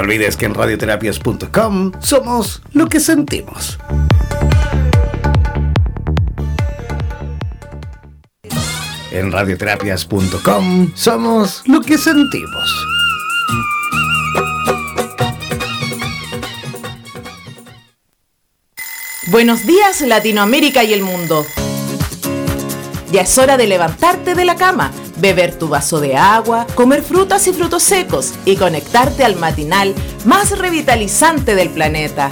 No olvides que en radioterapias.com somos lo que sentimos. En radioterapias.com somos lo que sentimos. Buenos días Latinoamérica y el mundo. Ya es hora de levantarte de la cama, beber tu vaso de agua, comer frutas y frutos secos y conectarte al matinal más revitalizante del planeta.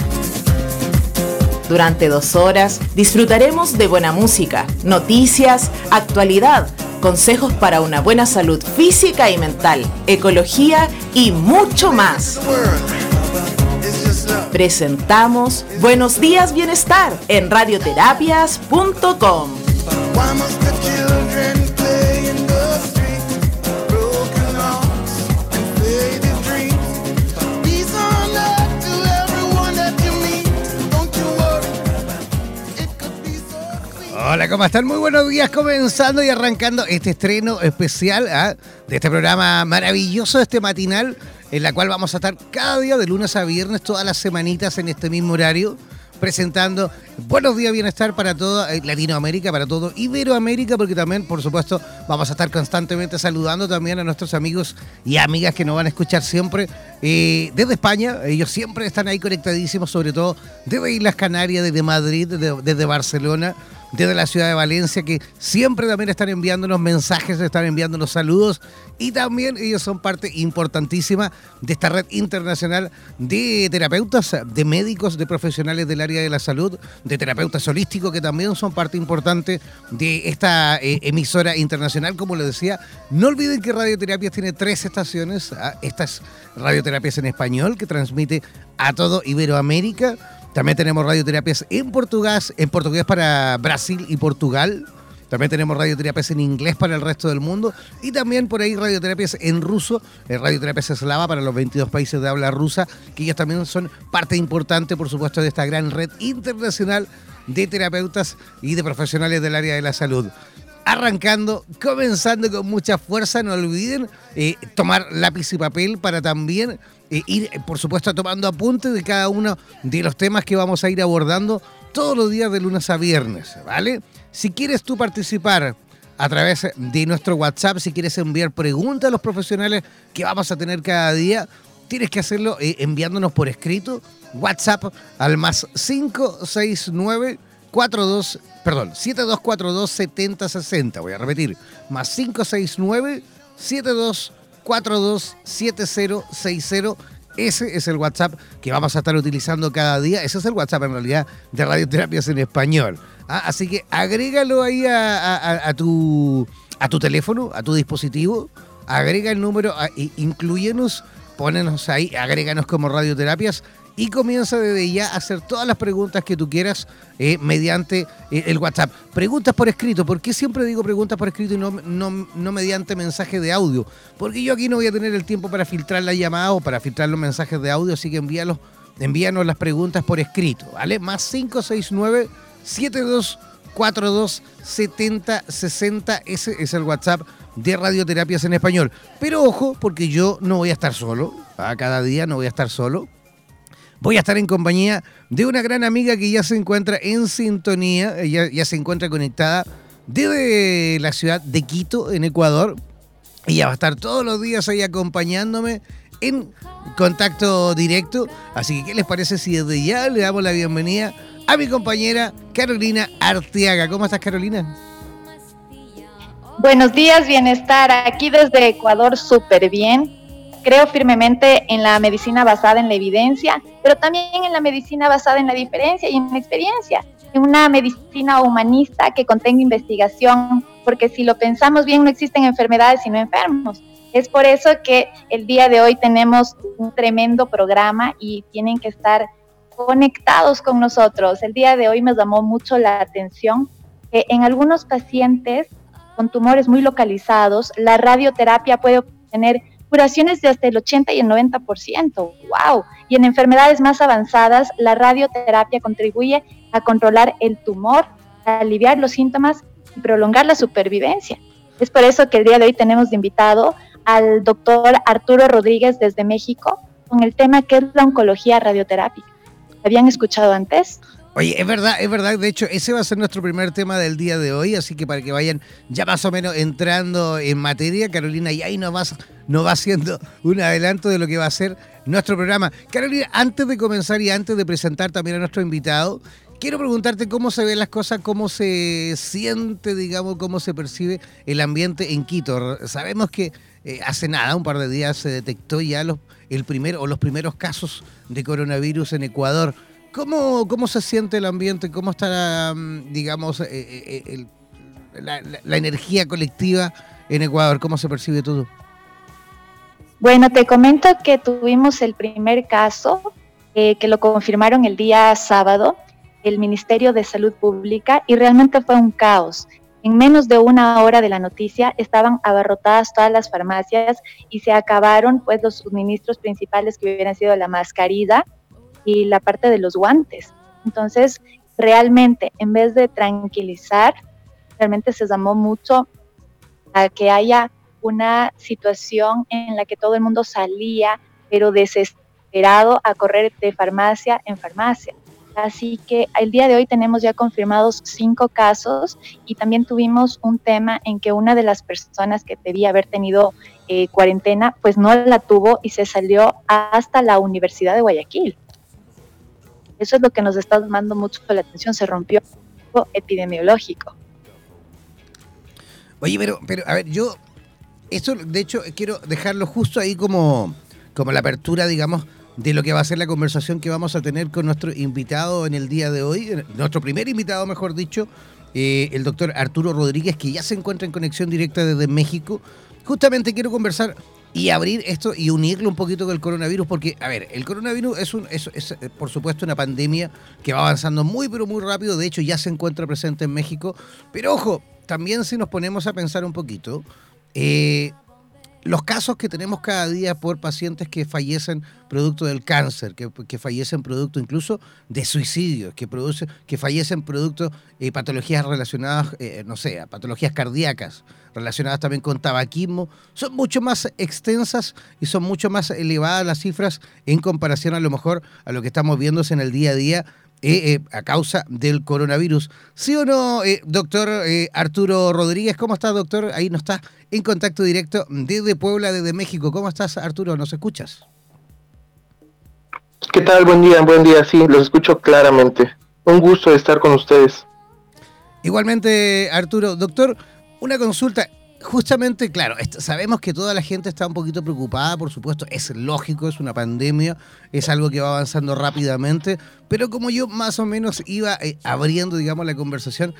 Durante dos horas disfrutaremos de buena música, noticias, actualidad, consejos para una buena salud física y mental, ecología y mucho más. Presentamos Buenos días Bienestar en radioterapias.com. Hola, ¿cómo están? Muy buenos días, comenzando y arrancando este estreno especial ¿ah? de este programa maravilloso, este matinal, en la cual vamos a estar cada día de lunes a viernes, todas las semanitas en este mismo horario presentando Buenos Días Bienestar para toda eh, Latinoamérica, para todo Iberoamérica, porque también, por supuesto, vamos a estar constantemente saludando también a nuestros amigos y amigas que nos van a escuchar siempre eh, desde España. Ellos siempre están ahí conectadísimos, sobre todo desde Islas Canarias, desde Madrid, desde Barcelona desde la ciudad de Valencia, que siempre también están enviándonos mensajes, están enviándonos saludos y también ellos son parte importantísima de esta red internacional de terapeutas, de médicos, de profesionales del área de la salud, de terapeutas holísticos, que también son parte importante de esta eh, emisora internacional, como les decía. No olviden que Radioterapias tiene tres estaciones, ah, estas Radioterapias en español, que transmite a todo Iberoamérica también tenemos radioterapias en portugués, en portugués para Brasil y Portugal. También tenemos radioterapias en inglés para el resto del mundo. Y también por ahí radioterapias en ruso, eh, radioterapias eslava para los 22 países de habla rusa, que ellas también son parte importante, por supuesto, de esta gran red internacional de terapeutas y de profesionales del área de la salud arrancando, comenzando con mucha fuerza. No olviden eh, tomar lápiz y papel para también eh, ir, por supuesto, tomando apuntes de cada uno de los temas que vamos a ir abordando todos los días de lunes a viernes, ¿vale? Si quieres tú participar a través de nuestro WhatsApp, si quieres enviar preguntas a los profesionales que vamos a tener cada día, tienes que hacerlo eh, enviándonos por escrito WhatsApp al más 569 42, perdón, 7242 7060. Voy a repetir, más 569 7242 7060. Ese es el WhatsApp que vamos a estar utilizando cada día. Ese es el WhatsApp en realidad de Radioterapias en Español. Ah, así que agrégalo ahí a, tu, a tu teléfono, a tu dispositivo. Agrega el número, incluyenos, ponenos ahí, agréganos como Radioterapias y comienza desde ya a hacer todas las preguntas que tú quieras eh, mediante eh, el WhatsApp. Preguntas por escrito. ¿Por qué siempre digo preguntas por escrito y no, no, mediante mensaje de audio? Porque yo aquí no voy a tener el tiempo para filtrar la llamada o para filtrar los mensajes de audio, así que envíalos, envíanos las preguntas por escrito, ¿vale? Más 569 7242 7060. Ese es el WhatsApp de radioterapias en español. Pero ojo, porque yo no voy a estar solo. Cada día no voy a estar solo voy a estar en compañía de una gran amiga que ya se encuentra en sintonía, ya, ya se encuentra conectada desde la ciudad de Quito, en Ecuador. Ella va a estar todos los días ahí acompañándome en contacto directo. Así que, ¿qué les parece si desde ya le damos la bienvenida a mi compañera Carolina Arteaga? ¿Cómo estás, Carolina? Buenos días, bienestar. Aquí desde Ecuador, súper bien. Creo firmemente en la medicina basada en la evidencia, pero también en la medicina basada en la diferencia y en la experiencia, en una medicina humanista que contenga investigación, porque si lo pensamos bien no existen enfermedades sino enfermos. Es por eso que el día de hoy tenemos un tremendo programa y tienen que estar conectados con nosotros. El día de hoy me llamó mucho la atención que en algunos pacientes con tumores muy localizados, la radioterapia puede obtener curaciones de hasta el 80 y el 90%. ¡Wow! Y en enfermedades más avanzadas, la radioterapia contribuye a controlar el tumor, a aliviar los síntomas y prolongar la supervivencia. Es por eso que el día de hoy tenemos de invitado al doctor Arturo Rodríguez desde México con el tema que es la oncología radioterápica. ¿Habían escuchado antes? Oye, es verdad, es verdad. De hecho, ese va a ser nuestro primer tema del día de hoy, así que para que vayan ya más o menos entrando en materia, Carolina, y ahí nos va, nos va haciendo un adelanto de lo que va a ser nuestro programa. Carolina, antes de comenzar y antes de presentar también a nuestro invitado, quiero preguntarte cómo se ven las cosas, cómo se siente, digamos, cómo se percibe el ambiente en Quito. Sabemos que eh, hace nada, un par de días se detectó ya los, el primero o los primeros casos de coronavirus en Ecuador. ¿Cómo, ¿Cómo se siente el ambiente? ¿Cómo está, mm, digamos, eh, eh, eh, la, energía colectiva en Ecuador? ¿Cómo se percibe todo? Bueno, te comento que tuvimos el primer caso que lo confirmaron el día sábado, el Ministerio de Salud Pública, y realmente fue un caos. En menos de una hora de la noticia estaban abarrotadas todas las farmacias y se acabaron pues los suministros principales que hubieran sido la mascarilla, y la parte de los guantes. Entonces, realmente, en vez de tranquilizar, realmente se llamó mucho a que haya una situación en la que todo el mundo salía, pero desesperado a correr de farmacia en farmacia. Así que el día de hoy tenemos ya confirmados cinco casos y también tuvimos un tema en que una de las personas que debía haber tenido eh, cuarentena, pues no la tuvo y se salió hasta la Universidad de Guayaquil. Eso es lo que nos está llamando mucho la atención, se rompió el epidemiológico. Oye, pero, pero a ver, yo, esto de hecho quiero dejarlo justo ahí como, como la apertura, digamos, de lo que va a ser la conversación que vamos a tener con nuestro invitado en el día de hoy, nuestro primer invitado, mejor dicho, eh, el doctor Arturo Rodríguez, que ya se encuentra en conexión directa desde México. Justamente quiero conversar y abrir esto y unirlo un poquito con el coronavirus, porque, a ver, el coronavirus es, un, es, eh, por supuesto una pandemia que va avanzando muy, pero muy rápido, de hecho ya se encuentra presente en México, pero ojo, también si nos ponemos a pensar un poquito, eh, los casos que tenemos cada día por pacientes que fallecen producto del cáncer, que, fallecen producto incluso de suicidios, que, produce, que fallecen producto de patologías relacionadas, eh, no sé, a patologías cardíacas, relacionadas también con tabaquismo, son mucho más extensas y son mucho más elevadas las cifras en comparación a lo mejor a lo que estamos viendo en el día a día eh, eh, a causa del coronavirus. ¿Sí o no, eh, doctor Arturo Rodríguez? ¿Cómo estás, doctor? Ahí nos está en contacto directo desde Puebla, desde México. ¿Cómo estás, Arturo? ¿Nos escuchas? ¿Qué tal? Buen día, buen día. Sí, los escucho claramente. Un gusto estar con ustedes. Igualmente, Arturo. Doctor, una consulta justamente, claro, sabemos que toda la gente está un poquito preocupada, por supuesto, es lógico, es una pandemia, es algo que va avanzando rápidamente, pero como yo más o menos iba eh, abriendo, digamos, la conversación,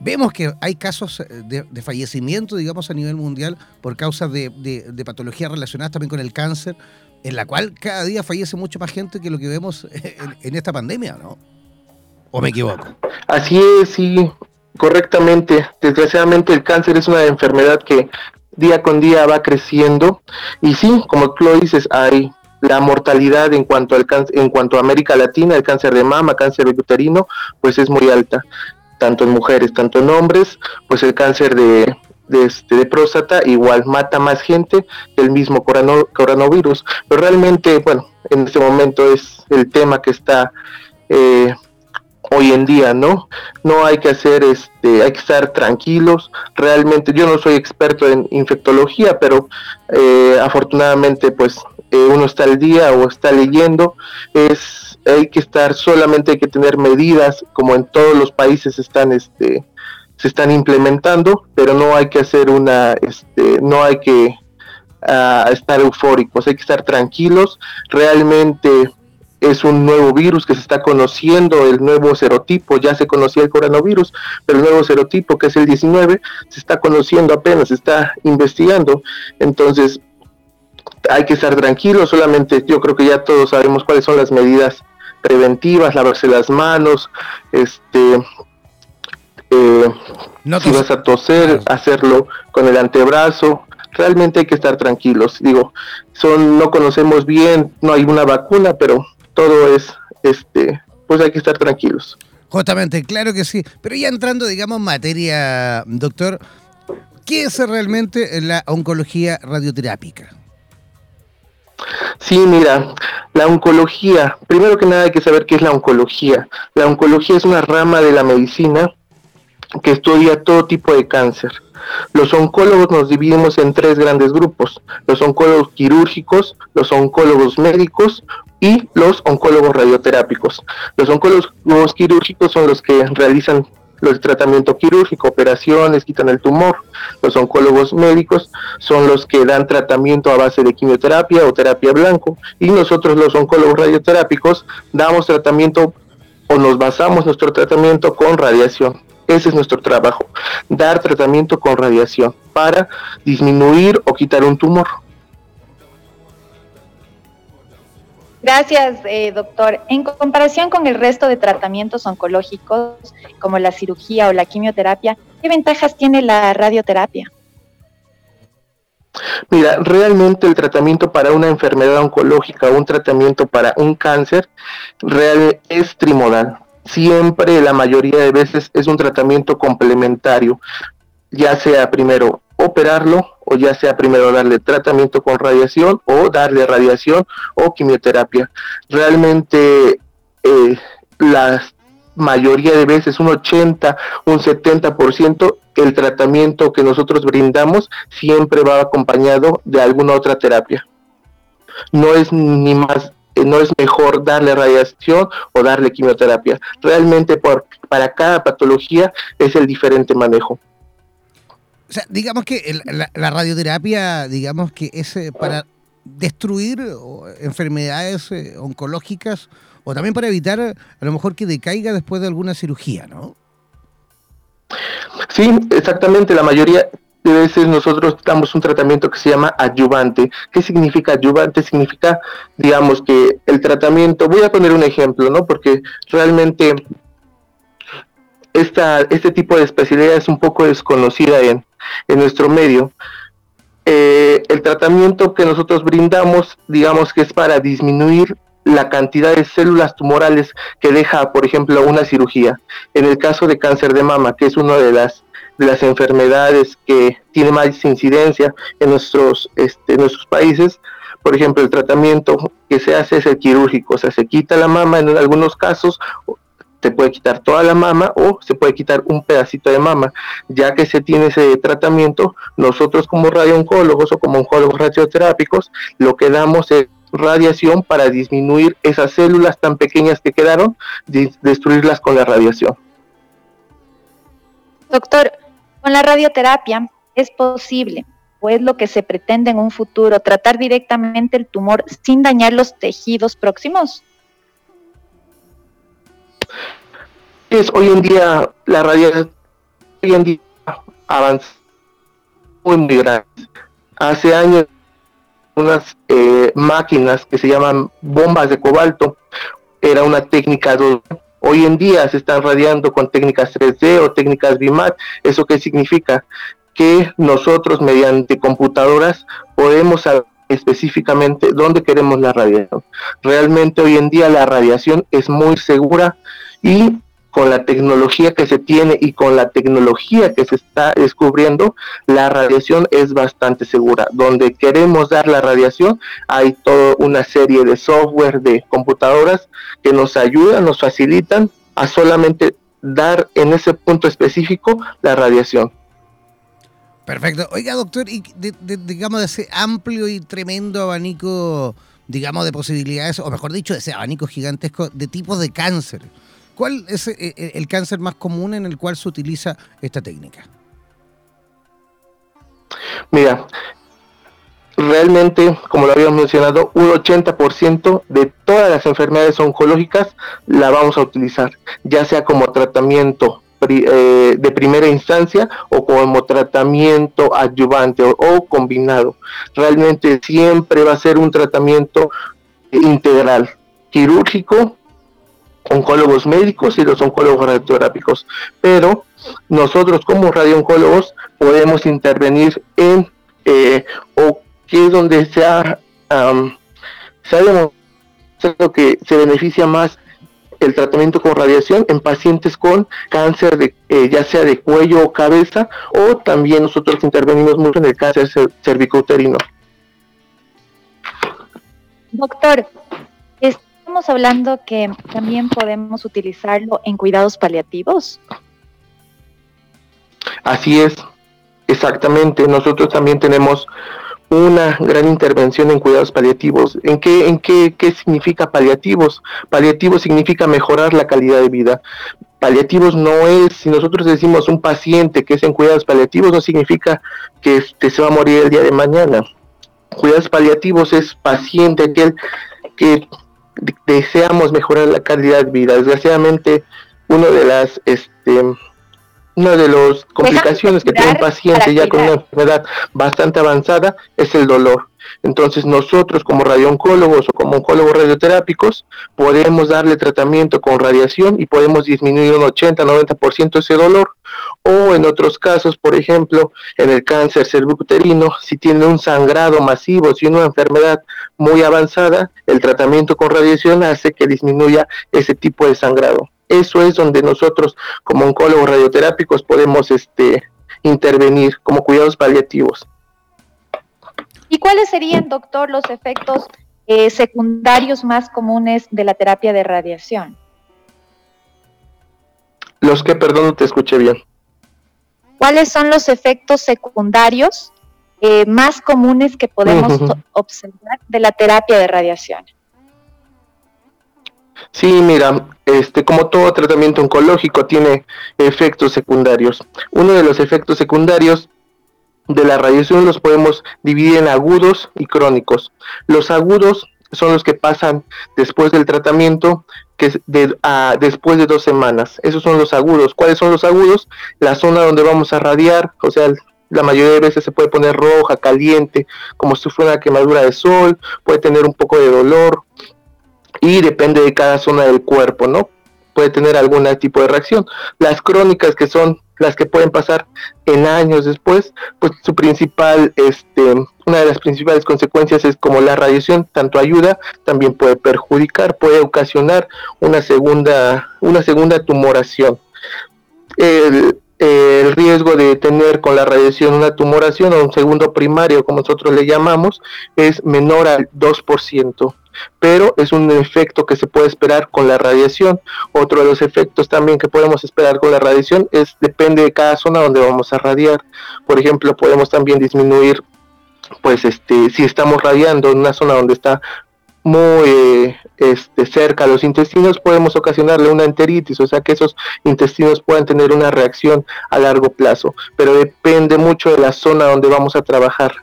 vemos que hay casos eh, de, fallecimiento, digamos, a nivel mundial por causas de, patologías relacionadas también con el cáncer, en la cual cada día fallece mucho más gente que lo que vemos en, esta pandemia, ¿no? ¿O me equivoco? Así es, sí, correctamente. Desgraciadamente el cáncer es una enfermedad que día con día va creciendo. Y sí, como tú lo dices, hay la mortalidad en cuanto al en cuanto a América Latina, el cáncer de mama, cáncer uterino, pues es muy alta, tanto en mujeres, tanto en hombres, pues el cáncer de, de, este, de próstata igual mata más gente que el mismo coronavirus, pero realmente, bueno, en este momento es el tema que está eh, hoy en día, ¿no? No hay que hacer, este, hay que estar tranquilos. Realmente, yo no soy experto en infectología, pero eh, afortunadamente, pues eh, uno está al día o está leyendo, es hay que estar solamente hay que tener medidas como en todos los países están este se están implementando, pero no hay que hacer una este no hay que ah, estar eufóricos, hay que estar tranquilos, realmente es un nuevo virus que se está conociendo, el nuevo serotipo, ya se conocía el coronavirus, pero el nuevo serotipo que es el 19 se está conociendo apenas, se está investigando. Entonces, hay que estar tranquilos, solamente yo creo que ya todos sabemos cuáles son las medidas preventivas, lavarse las manos, este, eh, si vas a toser, hacerlo con el antebrazo, realmente hay que estar tranquilos, digo, son, no conocemos bien, no hay una vacuna, pero todo es, este, pues hay que estar tranquilos. Justamente, claro que sí, pero ya entrando, digamos, en materia, doctor, ¿qué es realmente la oncología radioterápica? Sí, mira, la oncología, primero que nada hay que saber qué es la oncología. La oncología es una rama de la medicina que estudia todo tipo de cáncer. Los oncólogos nos dividimos en tres grandes grupos, los oncólogos quirúrgicos, los oncólogos médicos y los oncólogos radioterápicos. Los oncólogos quirúrgicos son los que realizan los tratamiento quirúrgico, operaciones, quitan el tumor. Los oncólogos médicos son los que dan tratamiento a base de quimioterapia o terapia blanco. Y nosotros los oncólogos radioterápicos damos tratamiento o nos basamos nuestro tratamiento con radiación. Ese es nuestro trabajo, dar tratamiento con radiación para disminuir o quitar un tumor. Gracias, eh, doctor. En comparación con el resto de tratamientos oncológicos, como la cirugía o la quimioterapia, ¿qué ventajas tiene la radioterapia? Mira, realmente el tratamiento para una enfermedad oncológica un tratamiento para un cáncer real es trimodal. Siempre, la mayoría de veces, es un tratamiento complementario, ya sea primero operarlo o ya sea primero darle tratamiento con radiación o darle radiación o quimioterapia. Realmente eh, la mayoría de veces, un 80, un 70%, el tratamiento que nosotros brindamos siempre va acompañado de alguna otra terapia. No es ni más eh, no es mejor darle radiación o darle quimioterapia. Realmente por, para cada patología es el diferente manejo. O sea, digamos que la, radioterapia, digamos que es eh, para destruir enfermedades eh, oncológicas o también para evitar a lo mejor que decaiga después de alguna cirugía, ¿no? Sí, exactamente. La mayoría de veces nosotros damos un tratamiento que se llama adyuvante. ¿Qué significa adyuvante? Significa, digamos, que el tratamiento, voy a poner un ejemplo, ¿no? Porque realmente esta, este tipo de especialidad es un poco desconocida en, en nuestro medio. Eh, el tratamiento que nosotros brindamos, digamos que es para disminuir la cantidad de células tumorales que deja, por ejemplo, una cirugía. En el caso de cáncer de mama, que es una de las de las enfermedades que tiene más incidencia en nuestros, este, nuestros países, por ejemplo, el tratamiento que se hace es el quirúrgico, o sea, se quita la mama en algunos casos se puede quitar toda la mama o se puede quitar un pedacito de mama. Ya que se tiene ese tratamiento, nosotros como radiooncólogos o como oncólogos radioterápicos, lo que damos es radiación para disminuir esas células tan pequeñas que quedaron, destruirlas con la radiación. Doctor, con la radioterapia es posible, o es lo que se pretende en un futuro, tratar directamente el tumor sin dañar los tejidos próximos. Es hoy en día la hoy en día avanza muy, muy grande. Hace años unas eh, máquinas que se llaman bombas de cobalto, era una técnica Hoy en día se están radiando con técnicas 3D o técnicas BIMAT. ¿Eso qué significa? Que nosotros mediante computadoras podemos saber específicamente dónde queremos la radiación. Realmente hoy en día la radiación es muy segura y con la tecnología que se tiene y con la tecnología que se está descubriendo, la radiación es bastante segura. Donde queremos dar la radiación, hay toda una serie de software, de computadoras que nos ayudan, nos facilitan a solamente dar en ese punto específico la radiación. Perfecto. Oiga, doctor, y digamos de ese amplio y tremendo abanico, digamos, de posibilidades, o mejor dicho, ese abanico gigantesco de tipos de cáncer. ¿Cuál es eh, eh, el cáncer más común en el cual se utiliza esta técnica? Mira, realmente, como lo habíamos mencionado, un 80% de todas las enfermedades oncológicas la vamos a utilizar, ya sea como tratamiento eh, de primera instancia o como tratamiento adyuvante o combinado. Realmente siempre va a ser un tratamiento integral, quirúrgico, oncólogos médicos y los oncólogos radioterápicos, pero nosotros como radiooncólogos podemos intervenir en eh, o que es donde se ha, que se beneficia más el tratamiento con radiación en pacientes con cáncer de eh, ya sea de cuello o cabeza o también nosotros intervenimos mucho en el cáncer cervicouterino. Doctor, estamos hablando que también podemos utilizarlo en cuidados paliativos. Así es, exactamente. Nosotros también tenemos una gran intervención en cuidados paliativos. ¿En qué, en qué, qué significa paliativos? Paliativos significa mejorar la calidad de vida. Paliativos no es, si nosotros decimos un paciente que es en cuidados paliativos, no significa que este, se va a morir el día de mañana. Cuidados paliativos es paciente aquel que deseamos mejorar la calidad de vida. Desgraciadamente, una de las este, una de las complicaciones que tiene un paciente ya con una enfermedad bastante avanzada es el dolor. Entonces nosotros como radiooncólogos o como oncólogos radioterápicos podemos darle tratamiento con radiación y podemos disminuir un 80-90% ese dolor. O en otros casos, por ejemplo, en el cáncer cervicuterino, si tiene un sangrado masivo, si una enfermedad muy avanzada, el tratamiento con radiación hace que disminuya ese tipo de sangrado. Eso es donde nosotros como oncólogos radioterápicos podemos este, intervenir como cuidados paliativos. ¿Y cuáles serían, doctor, los efectos eh, secundarios más comunes de la terapia de radiación? Los que, perdón, no te escuché bien. ¿Cuáles son los efectos secundarios eh, más comunes que podemos observar de la terapia de radiación? Sí, mira, este, como todo tratamiento oncológico tiene efectos secundarios. Uno de los efectos secundarios de la radiación los podemos dividir en agudos y crónicos. Los agudos son los que pasan después del tratamiento, que es de, después de dos semanas. Esos son los agudos. ¿Cuáles son los agudos? La zona donde vamos a radiar, o sea, la mayoría de veces se puede poner roja, caliente, como si fuera una quemadura de sol, puede tener un poco de dolor y depende de cada zona del cuerpo, ¿no? Puede tener algún tipo de reacción. Las crónicas que son las que pueden pasar en años después, pues su principal, este, una de las principales consecuencias es como la radiación tanto ayuda, también puede perjudicar, puede ocasionar una segunda, una segunda tumoración. El, el riesgo de tener con la radiación una tumoración o un segundo primario, como nosotros le llamamos, es menor al 2% pero es un efecto que se puede esperar con la radiación. Otro de los efectos también que podemos esperar con la radiación es depende de cada zona donde vamos a radiar. Por ejemplo, podemos también disminuir, pues, este, si estamos radiando en una zona donde está muy este, cerca a los intestinos, podemos ocasionarle una enteritis, o sea que esos intestinos pueden tener una reacción a largo plazo, pero depende mucho de la zona donde vamos a trabajar.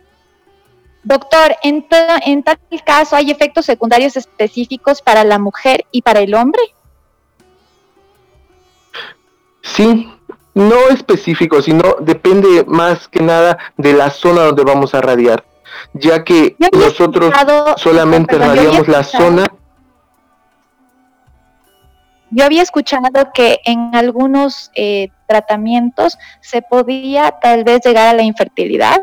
Doctor, en, en tal caso, ¿hay efectos secundarios específicos para la mujer y para el hombre? Sí, No específico, sino depende más que nada de la zona donde vamos a radiar, ya que nosotros solamente radiamos la zona yo había escuchado que en algunos eh, tratamientos se podía tal vez llegar a la infertilidad.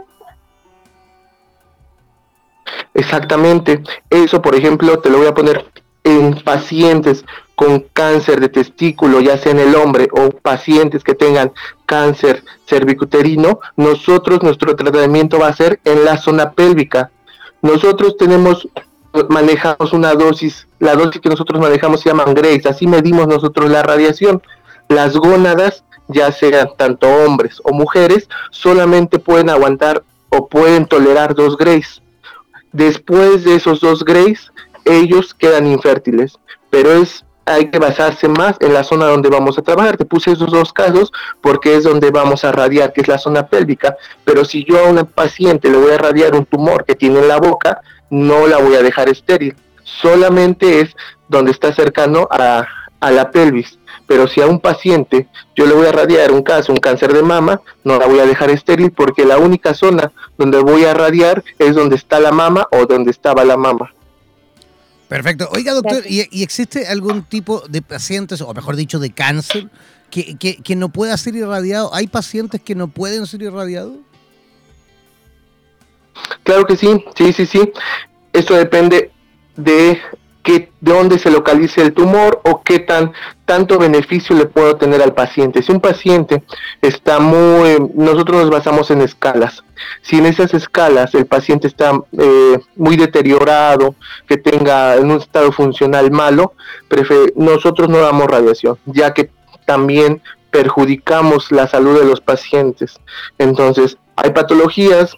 Exactamente. Eso, por ejemplo, te lo voy a poner en pacientes con cáncer de testículo, ya sea en el hombre, o pacientes que tengan cáncer cervicuterino, nosotros, nuestro tratamiento va a ser en la zona pélvica. Nosotros tenemos manejamos una dosis, la dosis que nosotros manejamos se llaman Grace, así medimos nosotros la radiación. Las gónadas, ya sean tanto hombres o mujeres, solamente pueden aguantar o pueden tolerar dos Grace. Después de esos dos Grace, ellos quedan infértiles, pero es hay que basarse más en la zona donde vamos a trabajar. Te puse esos dos casos porque es donde vamos a radiar, que es la zona pélvica. Pero si yo a una paciente le voy a radiar un tumor que tiene en la boca, no la voy a dejar estéril. Solamente es donde está cercano a, la pelvis. Pero si a un paciente yo le voy a radiar un caso, un cáncer de mama, no la voy a dejar estéril porque la única zona donde voy a radiar es donde está la mama o donde estaba la mama. Perfecto. Oiga, doctor, ¿y, existe algún tipo de pacientes, o mejor dicho, de cáncer, que, que, que no pueda ser irradiado? ¿Hay pacientes que no pueden ser irradiados? Claro que sí, sí, sí, sí. Esto depende de de dónde se localice el tumor o qué tan tanto beneficio le puedo tener al paciente. Si un paciente está muy, nosotros nos basamos en escalas. Si en esas escalas el paciente está eh, muy deteriorado, que tenga un estado funcional malo, nosotros no damos radiación, ya que también perjudicamos la salud de los pacientes. Entonces, hay patologías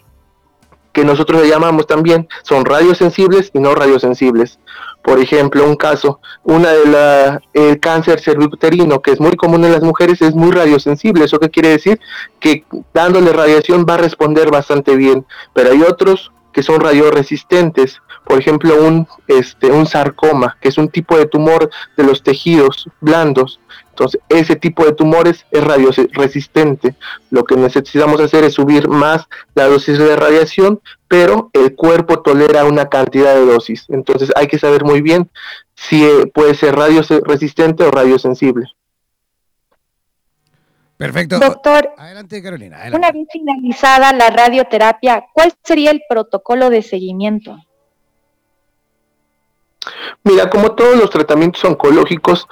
que nosotros le llamamos también, son radiosensibles y no radiosensibles. Por ejemplo, un caso, una de la, el cáncer cervicuterino, que es muy común en las mujeres, es muy radiosensible. ¿Eso qué quiere decir? Que dándole radiación va a responder bastante bien. Pero hay otros que son radioresistentes. Por ejemplo, un, este, un sarcoma, que es un tipo de tumor de los tejidos blandos. Entonces, ese tipo de tumores es radioresistente. Lo que necesitamos hacer es subir más la dosis de radiación, pero el cuerpo tolera una cantidad de dosis. Entonces, hay que saber muy bien si eh, puede ser radioresistente o radiosensible. Perfecto. Doctor, adelante Carolina. Una vez finalizada la radioterapia, ¿cuál sería el protocolo de seguimiento? Mira, como todos los tratamientos oncológicos,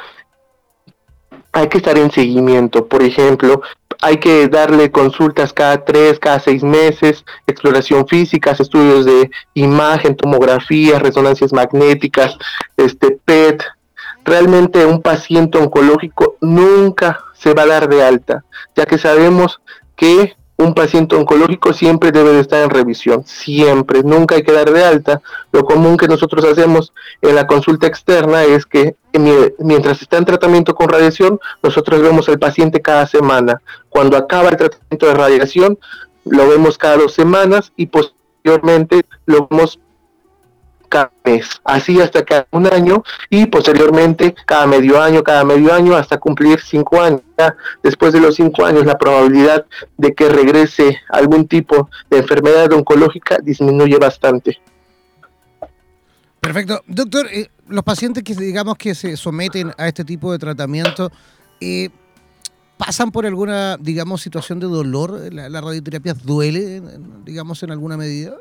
hay que estar en seguimiento. Por ejemplo, hay que darle consultas cada tres, cada seis meses, exploración física, estudios de imagen, tomografías, resonancias magnéticas, este PET. Realmente un paciente oncológico nunca se va a dar de alta, ya que sabemos que un paciente oncológico siempre debe de estar en revisión, siempre, nunca hay que dar de alta. Lo común que nosotros hacemos en la consulta externa es que mientras está en tratamiento con radiación, nosotros vemos al paciente cada semana. Cuando acaba el tratamiento de radiación, lo vemos cada dos semanas y posteriormente lo vemos cada mes, así hasta cada un año y posteriormente cada medio año, cada medio año hasta cumplir cinco años. después de los cinco años la probabilidad de que regrese algún tipo de enfermedad oncológica disminuye bastante. Perfecto. Doctor, eh, los pacientes que digamos que se someten a este tipo de tratamiento, eh, ¿pasan por alguna, digamos, situación de dolor? ¿La, la radioterapia duele, digamos, en alguna medida?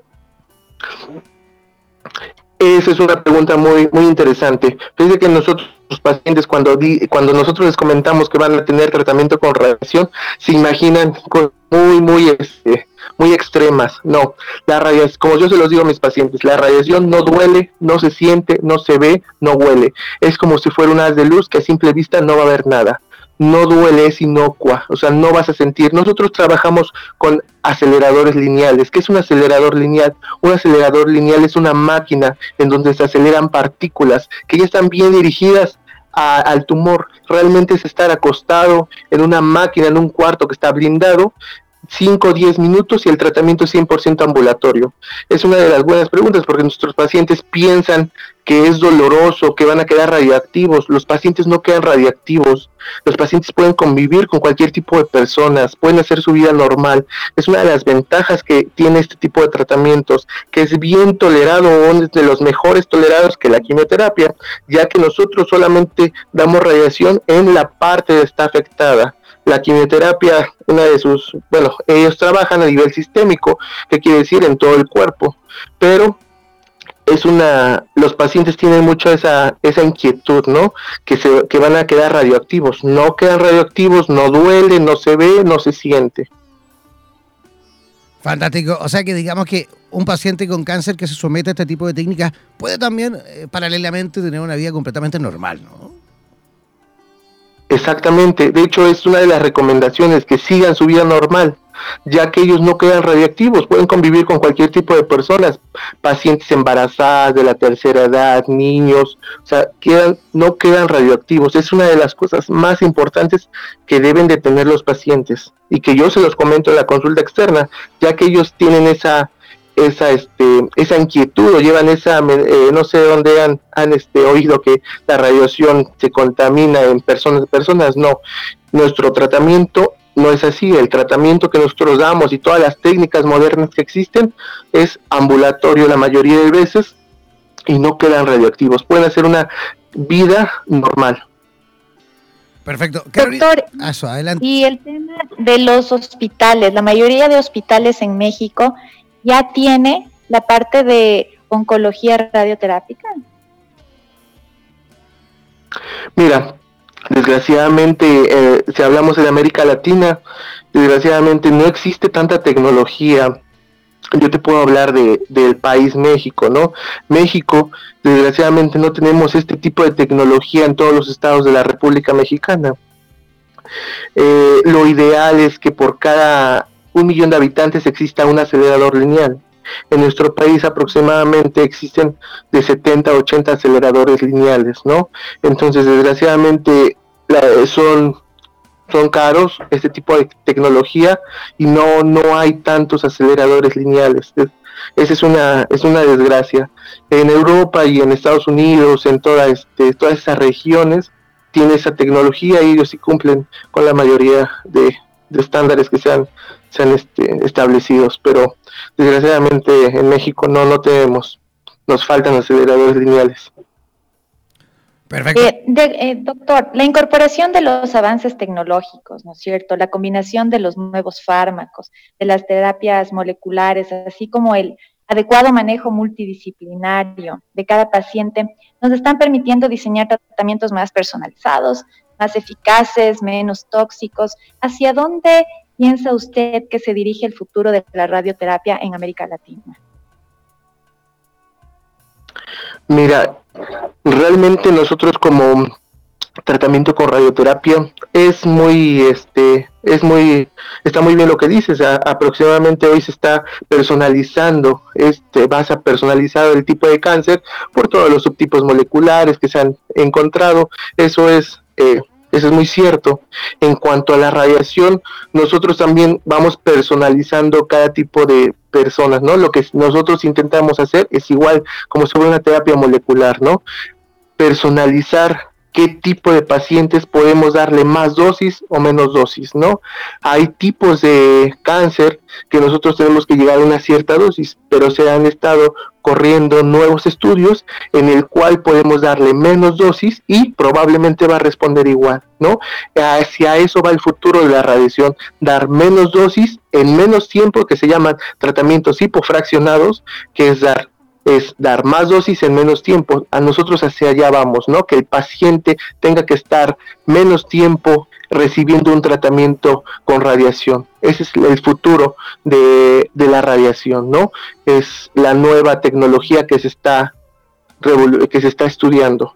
Esa es una pregunta muy muy interesante. Fíjense que nosotros los pacientes cuando cuando nosotros les comentamos que van a tener tratamiento con radiación, se imaginan con muy muy este, muy extremas. No, la radiación, como yo se los digo a mis pacientes, la radiación no duele, no se siente, no se ve, no huele. Es como si fuera un haz de luz que a simple vista no va a haber nada no duele, es inocua, o sea, no vas a sentir. Nosotros trabajamos con aceleradores lineales. ¿Qué es un acelerador lineal? Un acelerador lineal es una máquina en donde se aceleran partículas que ya están bien dirigidas al tumor. Realmente es estar acostado en una máquina, en un cuarto que está blindado, 5 o 10 minutos y el tratamiento es 100% ambulatorio. Es una de las buenas preguntas porque nuestros pacientes piensan que es doloroso, que van a quedar radioactivos. Los pacientes no quedan radioactivos. Los pacientes pueden convivir con cualquier tipo de personas, pueden hacer su vida normal. Es una de las ventajas que tiene este tipo de tratamientos, que es bien tolerado, uno de los mejores tolerados que la quimioterapia, ya que nosotros solamente damos radiación en la parte que está afectada la quimioterapia, una de sus, bueno, ellos trabajan a nivel sistémico, que quiere decir en todo el cuerpo, pero es una, los pacientes tienen mucho esa, esa inquietud, ¿no? Que, se, que van a quedar radioactivos. No quedan radioactivos, no duele, no se ve, no se siente. Fantástico. O sea que digamos que un paciente con cáncer que se somete a este tipo de técnicas puede también eh, paralelamente tener una vida completamente normal, ¿no? Exactamente, de hecho es una de las recomendaciones que sigan su vida normal, ya que ellos no quedan radioactivos, pueden convivir con cualquier tipo de personas, pacientes embarazadas de la tercera edad, niños, o sea, quedan, no quedan radioactivos. Es una de las cosas más importantes que deben de tener los pacientes y que yo se los comento en la consulta externa, ya que ellos tienen esa esa este esa inquietud o llevan esa eh, no sé dónde han, han este oído que la radiación se contamina en personas personas no. Nuestro tratamiento no es así. El tratamiento que nosotros damos y todas las técnicas modernas que existen es ambulatorio la mayoría de veces y no quedan radioactivos. Pueden hacer una vida normal. Perfecto. Doctor, ah, adelante. y el tema de los hospitales, la mayoría de hospitales en México ya tiene la parte de oncología radioterápica? Mira, desgraciadamente, eh, si hablamos de América Latina, desgraciadamente no existe tanta tecnología. Yo te puedo hablar de, del país México, ¿no? México, desgraciadamente no tenemos este tipo de tecnología en todos los estados de la República Mexicana. Eh, lo ideal es que por cada un millón de habitantes exista un acelerador lineal. En nuestro país aproximadamente existen de 70 a 80 aceleradores lineales, ¿no? Entonces, desgraciadamente, son, son caros este tipo de tecnología y no, no hay tantos aceleradores lineales. esa es una, es una desgracia. En Europa y en Estados Unidos, en toda este, todas esas regiones, tiene esa tecnología y ellos sí cumplen con la mayoría de, de estándares que sean, sean este, establecidos, pero desgraciadamente en México no, no tenemos, nos faltan aceleradores lineales. Perfecto. Eh, eh, doctor, la incorporación de los avances tecnológicos, ¿no es cierto? La combinación de los nuevos fármacos, de las terapias moleculares, así como el adecuado manejo multidisciplinario de cada paciente, nos están permitiendo diseñar tratamientos más personalizados, más eficaces, menos tóxicos. ¿Hacia dónde piensa usted que se dirige el futuro de la radioterapia en América Latina? Mira, realmente nosotros como tratamiento con radioterapia es muy este es muy está muy bien lo que dices aproximadamente hoy se está personalizando este vas a personalizar el tipo de cáncer por todos los subtipos moleculares que se han encontrado eso es eh, eso es muy cierto. En cuanto a la radiación, nosotros también vamos personalizando cada tipo de personas, ¿no? Lo que nosotros intentamos hacer es igual como sobre una terapia molecular, ¿no? Personalizar qué tipo de pacientes podemos darle más dosis o menos dosis, ¿no? Hay tipos de cáncer que nosotros tenemos que llegar a una cierta dosis, pero se han estado corriendo nuevos estudios en el cual podemos darle menos dosis y probablemente va a responder igual, ¿no? Hacia eso va el futuro de la radiación, dar menos dosis en menos tiempo que se llaman tratamientos hipofraccionados, que es dar es dar más dosis en menos tiempo. A nosotros hacia allá vamos, ¿no? Que el paciente tenga que estar menos tiempo recibiendo un tratamiento con radiación. Ese es el futuro de, de la radiación, ¿no? Es la nueva tecnología que se está que se está estudiando.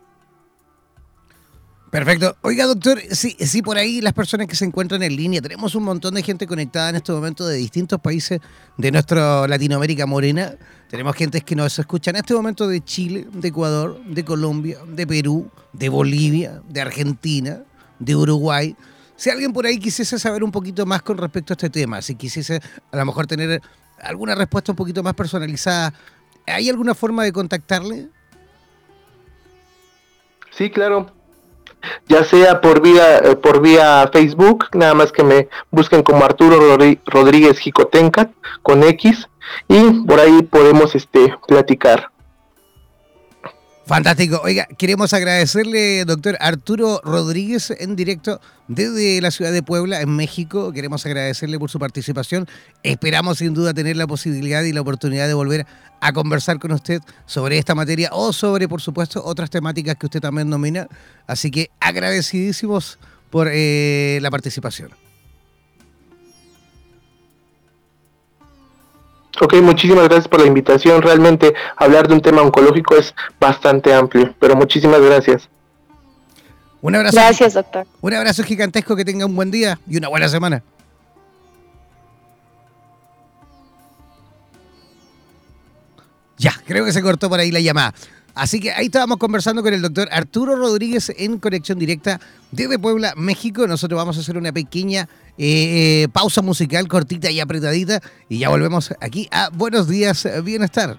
Perfecto. Oiga, doctor, sí, sí, por ahí las personas que se encuentran en línea, tenemos un montón de gente conectada en este momento de distintos países de nuestra Latinoamérica morena. Tenemos gente que nos escucha en este momento de Chile, de Ecuador, de Colombia, de Perú, de Bolivia, de Argentina, de Uruguay. Si alguien por ahí quisiese saber un poquito más con respecto a este tema, si quisiese a lo mejor tener alguna respuesta un poquito más personalizada, ¿hay alguna forma de contactarle? Sí, claro. Ya sea por vía, eh, por vía Facebook, nada más que me busquen como Arturo Rodríguez Jicotenca con X y por ahí podemos este platicar. Fantástico. Oiga, queremos agradecerle, doctor Arturo Rodríguez, en directo desde la ciudad de Puebla, en México. Queremos agradecerle por su participación. Esperamos sin duda tener la posibilidad y la oportunidad de volver a conversar con usted sobre esta materia o sobre, por supuesto, otras temáticas que usted también domina. Así que agradecidísimos por eh, la participación. Ok, muchísimas gracias por la invitación. Realmente hablar de un tema oncológico es bastante amplio, pero muchísimas gracias. Un abrazo. Gracias, doctor. Un abrazo gigantesco, que tenga un buen día y una buena semana. Ya, creo que se cortó por ahí la llamada. Así que ahí estábamos conversando con el doctor Arturo Rodríguez en conexión directa desde Puebla, México. Nosotros vamos a hacer una pequeña eh, eh, pausa musical cortita y apretadita y ya volvemos aquí a Buenos Días Bienestar.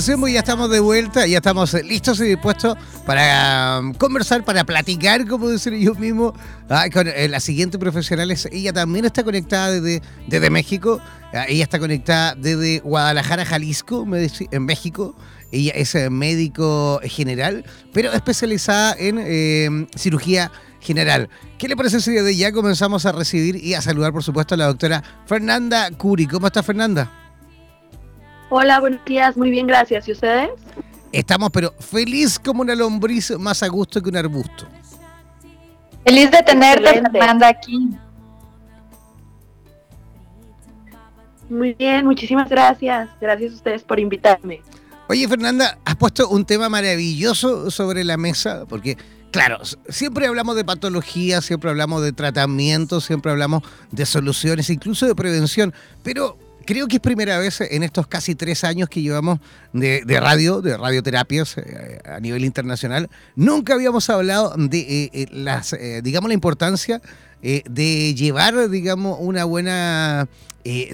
Ya estamos de vuelta, ya estamos listos y dispuestos para um, conversar, para platicar, como decir yo mismo, ah, con eh, la siguiente profesional. ella también está conectada desde, desde México, ah, ella está conectada desde Guadalajara, Jalisco, en México. Ella es eh, médico general, pero especializada en em, cirugía general. ¿Qué le parece si desde ya comenzamos a recibir y a saludar, por supuesto, a la doctora Fernanda Curi? ¿Cómo está Fernanda? Hola, buenos días, muy bien, gracias. ¿Y ustedes? Estamos, pero feliz como una lombriz, más a gusto que un arbusto. Feliz de tenerte, Fernanda, aquí. Muy bien, muchísimas gracias. Gracias a ustedes por invitarme. Oye, Fernanda, has puesto un tema maravilloso sobre la mesa, porque, claro, siempre hablamos de patología, siempre hablamos de tratamiento, siempre hablamos de soluciones, incluso de prevención, pero creo que es primera vez en estos casi tres años que llevamos de, radio, de radioterapias eh, a nivel internacional, nunca habíamos hablado de eh, eh, las, digamos, la importancia de llevar, digamos, una buena,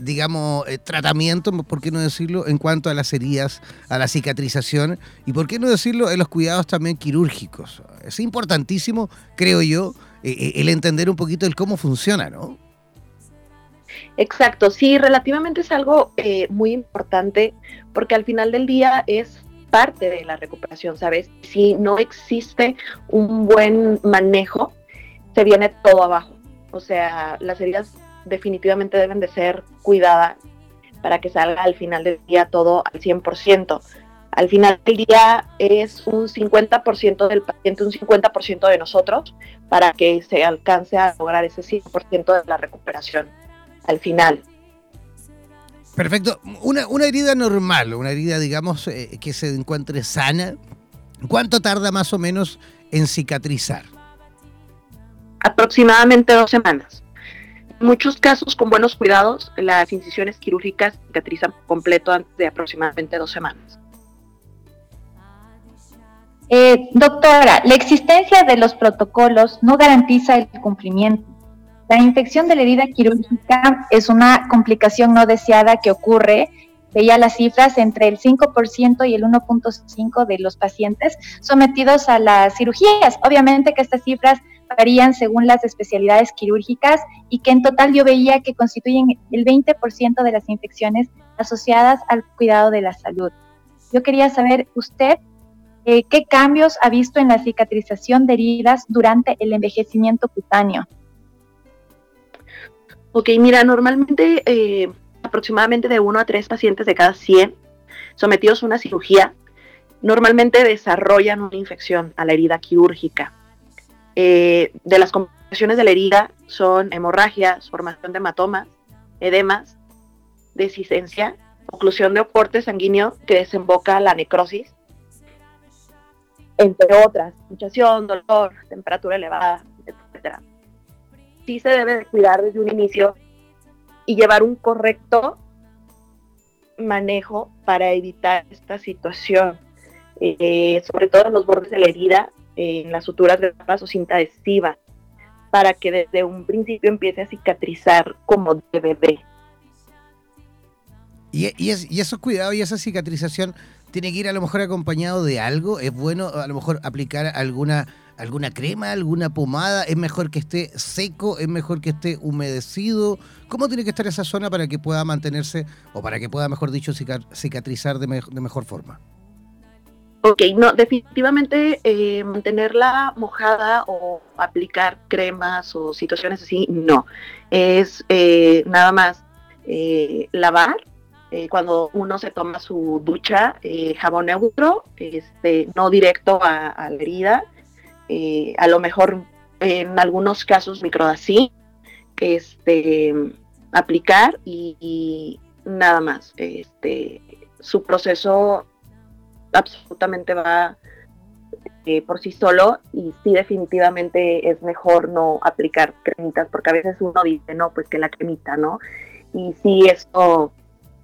digamos, tratamiento, por qué no decirlo, en cuanto a las heridas, a la cicatrización y por qué no decirlo, en los cuidados también quirúrgicos. Es importantísimo, creo yo, el entender un poquito el cómo funciona, ¿no? Exacto, sí, relativamente es algo eh, muy importante porque al final del día es parte de la recuperación, ¿sabes? Si no existe un buen manejo, se viene todo abajo. O sea, las heridas definitivamente deben de ser cuidadas para que salga al final del día todo al 100%. Al final del día es un 50% del paciente, un 50% de nosotros, para que se alcance a lograr ese 100% de la recuperación al final. Perfecto. Una, una herida normal, una herida, digamos, eh, que se encuentre sana, ¿cuánto tarda más o menos en cicatrizar? Aproximadamente dos semanas. En muchos casos, con buenos cuidados, las incisiones quirúrgicas cicatrizan completo antes de aproximadamente dos semanas. Eh, doctora, la existencia de los protocolos no garantiza el cumplimiento. La infección de la herida quirúrgica es una complicación no deseada que ocurre. Veía las cifras entre el 5% y el 1.5% de los pacientes sometidos a las cirugías. Obviamente que estas cifras varían según las especialidades quirúrgicas y que en total yo veía que constituyen el 20% de las infecciones asociadas al cuidado de la salud. Yo quería saber usted eh, qué cambios ha visto en la cicatrización de heridas durante el envejecimiento cutáneo. Ok, mira, normalmente eh, aproximadamente de 1 a 3 pacientes de cada 100 sometidos a una cirugía normalmente desarrollan una infección a la herida quirúrgica. Eh, de las complicaciones de la herida son hemorragias, formación de hematomas, edemas, desistencia, oclusión de aporte sanguíneo que desemboca la necrosis, entre otras, hinchación, dolor, temperatura elevada, etcétera sí se debe de cuidar desde un inicio y llevar un correcto manejo para evitar esta situación, eh, sobre todo en los bordes de la herida, en las suturas de paso cinta adhesiva, para que desde un principio empiece a cicatrizar como debe Y, y, y esos cuidados y esa cicatrización tiene que ir a lo mejor acompañado de algo. Es bueno a lo mejor aplicar alguna alguna crema, alguna pomada. Es mejor que esté seco, es mejor que esté humedecido. ¿Cómo tiene que estar esa zona para que pueda mantenerse o para que pueda, mejor dicho, cicatrizar de, de mejor forma? Ok, no, definitivamente eh, mantenerla mojada o aplicar cremas o situaciones así, no. Es eh, nada más eh, lavar cuando uno se toma su ducha, jabón neutro, este, no directo a, la herida, a lo mejor en algunos casos microdasí, este, aplicar y, y nada más. Este, su proceso absolutamente va eh, por sí solo y sí definitivamente es mejor no aplicar cremitas porque a veces uno dice, no, pues que la cremita, ¿no? Y sí esto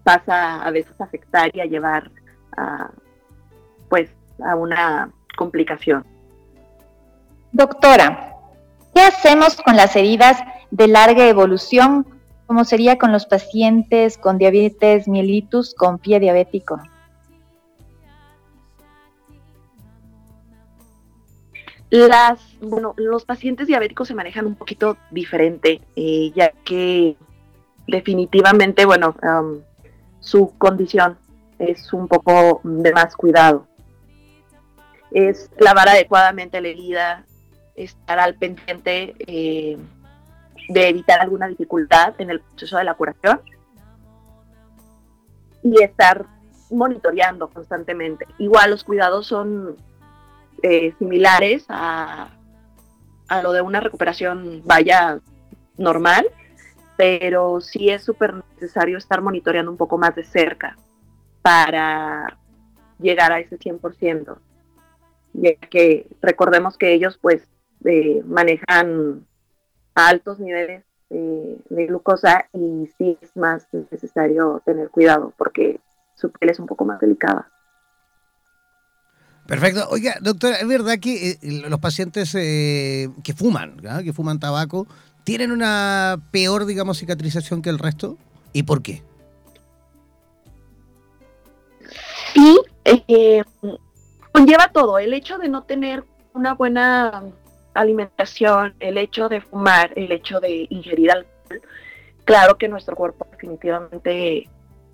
pasa a veces a afectar y a llevar a, pues a una complicación. Doctora, ¿qué hacemos con las heridas de larga evolución, como sería con los pacientes con diabetes mellitus con pie diabético? Las, bueno, los pacientes diabéticos se manejan un poquito diferente, eh, ya que definitivamente, bueno, su condición es un poco de más cuidado. Es lavar adecuadamente la herida, estar al pendiente eh, de evitar alguna dificultad en el proceso de la curación y estar monitoreando constantemente. Igual los cuidados son eh, similares a, a lo de una recuperación vaya normal, pero sí es súper necesario estar monitoreando un poco más de cerca para llegar a ese 100%, ya que recordemos que ellos pues eh, manejan altos niveles de glucosa y sí es más necesario tener cuidado porque su piel es un poco más delicada. Perfecto. Oiga, doctora, ¿es verdad que eh, los pacientes eh, que fuman, que fuman tabaco, tienen una peor, digamos, cicatrización que el resto? ¿Y por qué? Sí, eh, conlleva todo. El hecho de no tener una buena alimentación, el hecho de fumar, el hecho de ingerir alcohol, claro que nuestro cuerpo definitivamente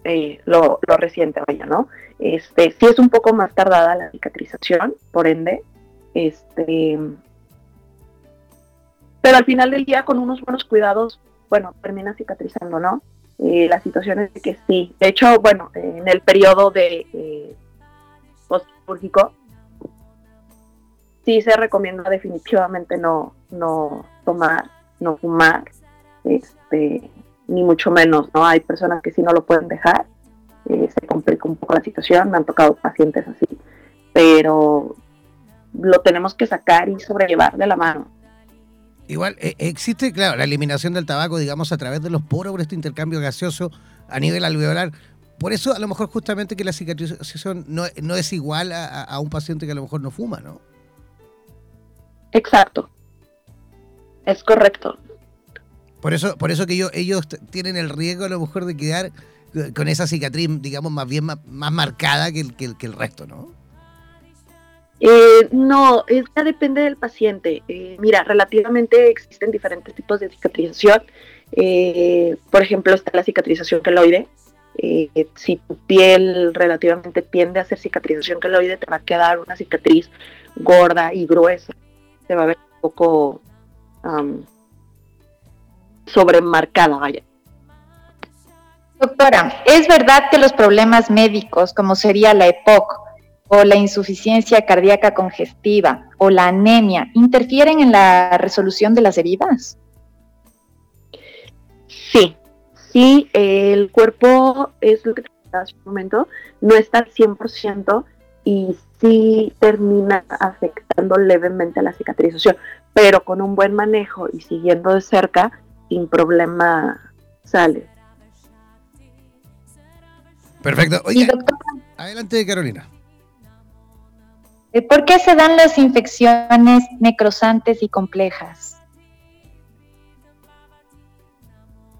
eh, lo, lo, reciente, vaya, ¿no? Este, sí es un poco más tardada la cicatrización, por ende, este, pero al final del día con unos buenos cuidados, bueno, termina cicatrizando, ¿no? Eh, la situación es que sí, de hecho, bueno, en el periodo de eh, postquirúrgico, sí se recomienda definitivamente no, no tomar, no fumar, este, ni mucho menos, ¿no? Hay personas que sí no lo pueden dejar, eh, se complica un poco la situación, me han tocado pacientes así, pero lo tenemos que sacar y sobrellevar de la mano. Igual, eh, existe, claro, la eliminación del tabaco, digamos, a través de los poros por este intercambio gaseoso a nivel alveolar. Por eso, a lo mejor, justamente que la cicatrización no, no es igual a, a, un paciente que a lo mejor no fuma, ¿no? Exacto. Es correcto. Por eso, por eso que ellos, ellos tienen el riesgo a lo mejor de quedar con esa cicatriz, digamos, más bien más, marcada que el, que, el, resto, ¿no? Eh, no, es que depende del paciente. Eh, mira, relativamente existen diferentes tipos de cicatrización. Eh, por ejemplo, está la cicatrización queloide. si tu piel relativamente tiende a hacer cicatrización queloide, te va a quedar una cicatriz gorda y gruesa. Se va a ver un poco sobremarcada, vaya. Doctora, ¿es verdad que los problemas médicos, como sería la EPOC o la insuficiencia cardíaca congestiva o la anemia, interfieren en la resolución de las heridas? Sí, sí, el cuerpo es lo que te hace un momento, no está al 100% y sí termina afectando levemente a la cicatrización, pero con un buen manejo y siguiendo de cerca, sin problema sale. Perfecto. Oiga, adelante, Carolina. Eh, ¿Por qué se dan las infecciones necrosantes y complejas?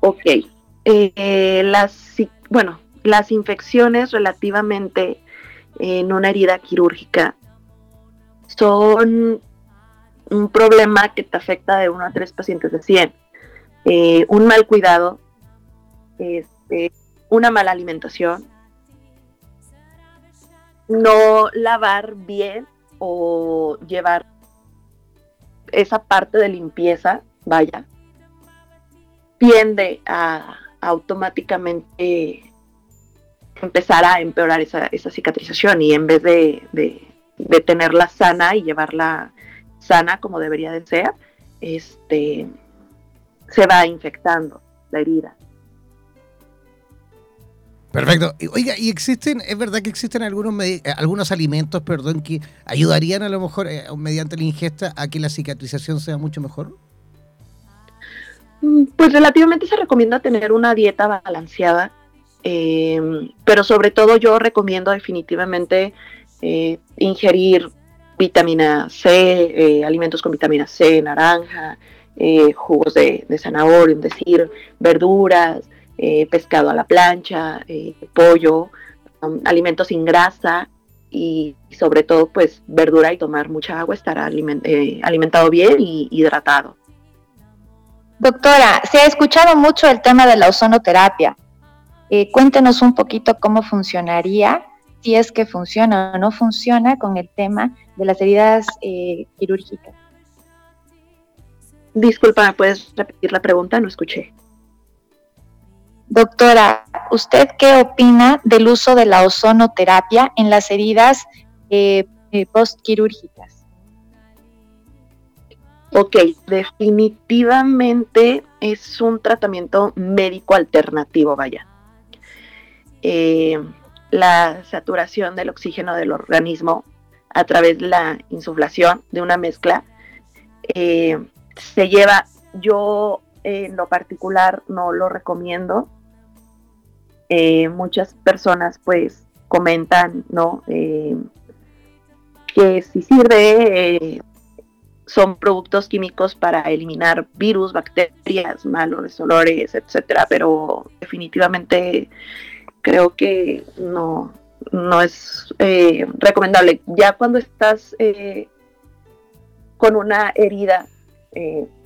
Ok. Eh, las, bueno, las infecciones relativamente en una herida quirúrgica son un problema que te afecta de uno a tres pacientes de 100. Eh, un mal cuidado, este, una mala alimentación, no lavar bien o llevar esa parte de limpieza, vaya, tiende a automáticamente empezar a empeorar esa, cicatrización y en vez de, de, tenerla sana y llevarla sana como debería de ser, este, se va infectando la herida. Perfecto. Oiga, ¿y existen, es verdad que existen algunos, eh, algunos alimentos, perdón, que ayudarían a lo mejor eh, mediante la ingesta a que la cicatrización sea mucho mejor? Mm, pues relativamente se recomienda tener una dieta balanceada, em, pero sobre todo yo recomiendo definitivamente eh, ingerir vitamina C, alimentos con vitamina C, naranja, jugos de, de zanahoria, es decir, verduras, eh, pescado a la plancha, eh, pollo, um, alimentos sin grasa y, sobre todo pues verdura y tomar mucha agua, estar eh, alimentado bien y hidratado. Doctora, se ha escuchado mucho el tema de la ozonoterapia. Cuéntenos un poquito cómo funcionaría, si es que funciona o no funciona con el tema de las heridas quirúrgicas. Disculpa, ¿me puedes repetir la pregunta? No escuché. Doctora, ¿usted qué opina del uso de la ozonoterapia en las heridas eh, eh, postquirúrgicas? Ok, definitivamente es un tratamiento médico alternativo, vaya. Eh, la saturación del oxígeno del organismo a través de la insuflación de una mezcla se lleva, yo en lo particular no lo recomiendo eh, muchas personas pues comentan, ¿no? Eh, que si sirve, eh, son productos químicos para eliminar virus, bacterias, malos olores, etcétera, pero definitivamente creo que no, no es recomendable. Ya cuando estás con una herida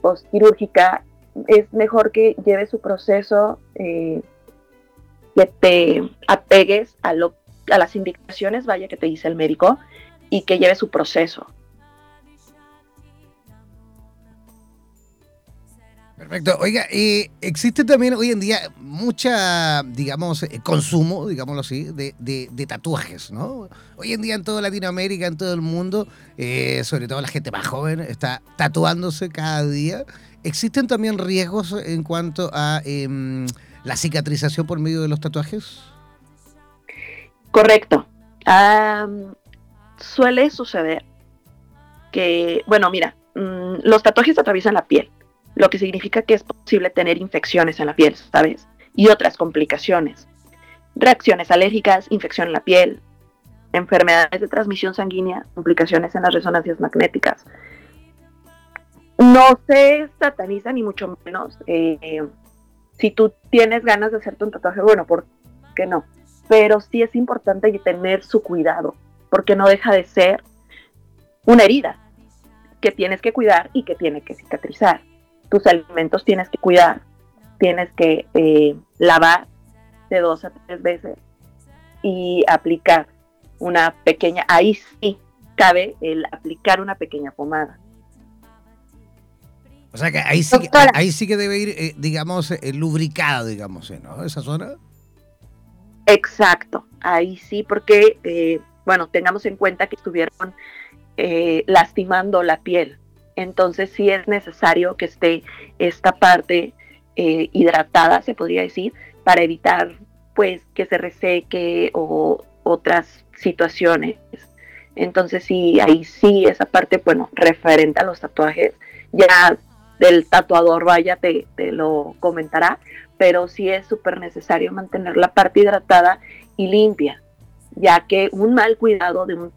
postquirúrgica, es mejor que lleve su proceso que te apegues a, lo, a las indicaciones, vaya, que te dice el médico y que lleve su proceso. Perfecto. Oiga, eh, existe también hoy en día mucha, digamos, eh, consumo, digámoslo así, de, de, tatuajes, ¿no? Hoy en día en toda Latinoamérica, en todo el mundo, eh, sobre todo la gente más joven, está tatuándose cada día. ¿Existen también riesgos en cuanto a em, la cicatrización por medio de los tatuajes? Correcto. suele suceder que, bueno, mira, mm, los tatuajes atraviesan la piel, lo que significa que es posible tener infecciones en la piel, ¿sabes? Y otras complicaciones. Reacciones alérgicas, infección en la piel, enfermedades de transmisión sanguínea, complicaciones en las resonancias magnéticas. No se sataniza ni mucho menos eh, si tú tienes ganas de hacerte un tatuaje, bueno, ¿por qué no? Pero sí es importante tener su cuidado, porque no deja de ser una herida que tienes que cuidar y que tiene que cicatrizar. Tus alimentos tienes que cuidar, tienes que eh, lavar de dos a tres veces y aplicar una pequeña, ahí sí cabe el aplicar una pequeña pomada. O sea que ahí sí, que, ahí sí que debe ir, eh, digamos, eh, lubricado, digamos, eh, ¿no? Esa zona. Exacto, ahí sí, porque, bueno, tengamos en cuenta que estuvieron lastimando la piel. Entonces sí es necesario que esté esta parte hidratada, se podría decir, para evitar, pues, que se reseque o otras situaciones. Entonces sí, ahí sí, esa parte, bueno, referente a los tatuajes, ya del tatuador, vaya, te, te lo comentará, pero sí es súper necesario mantener la parte hidratada y limpia, ya que un mal cuidado de un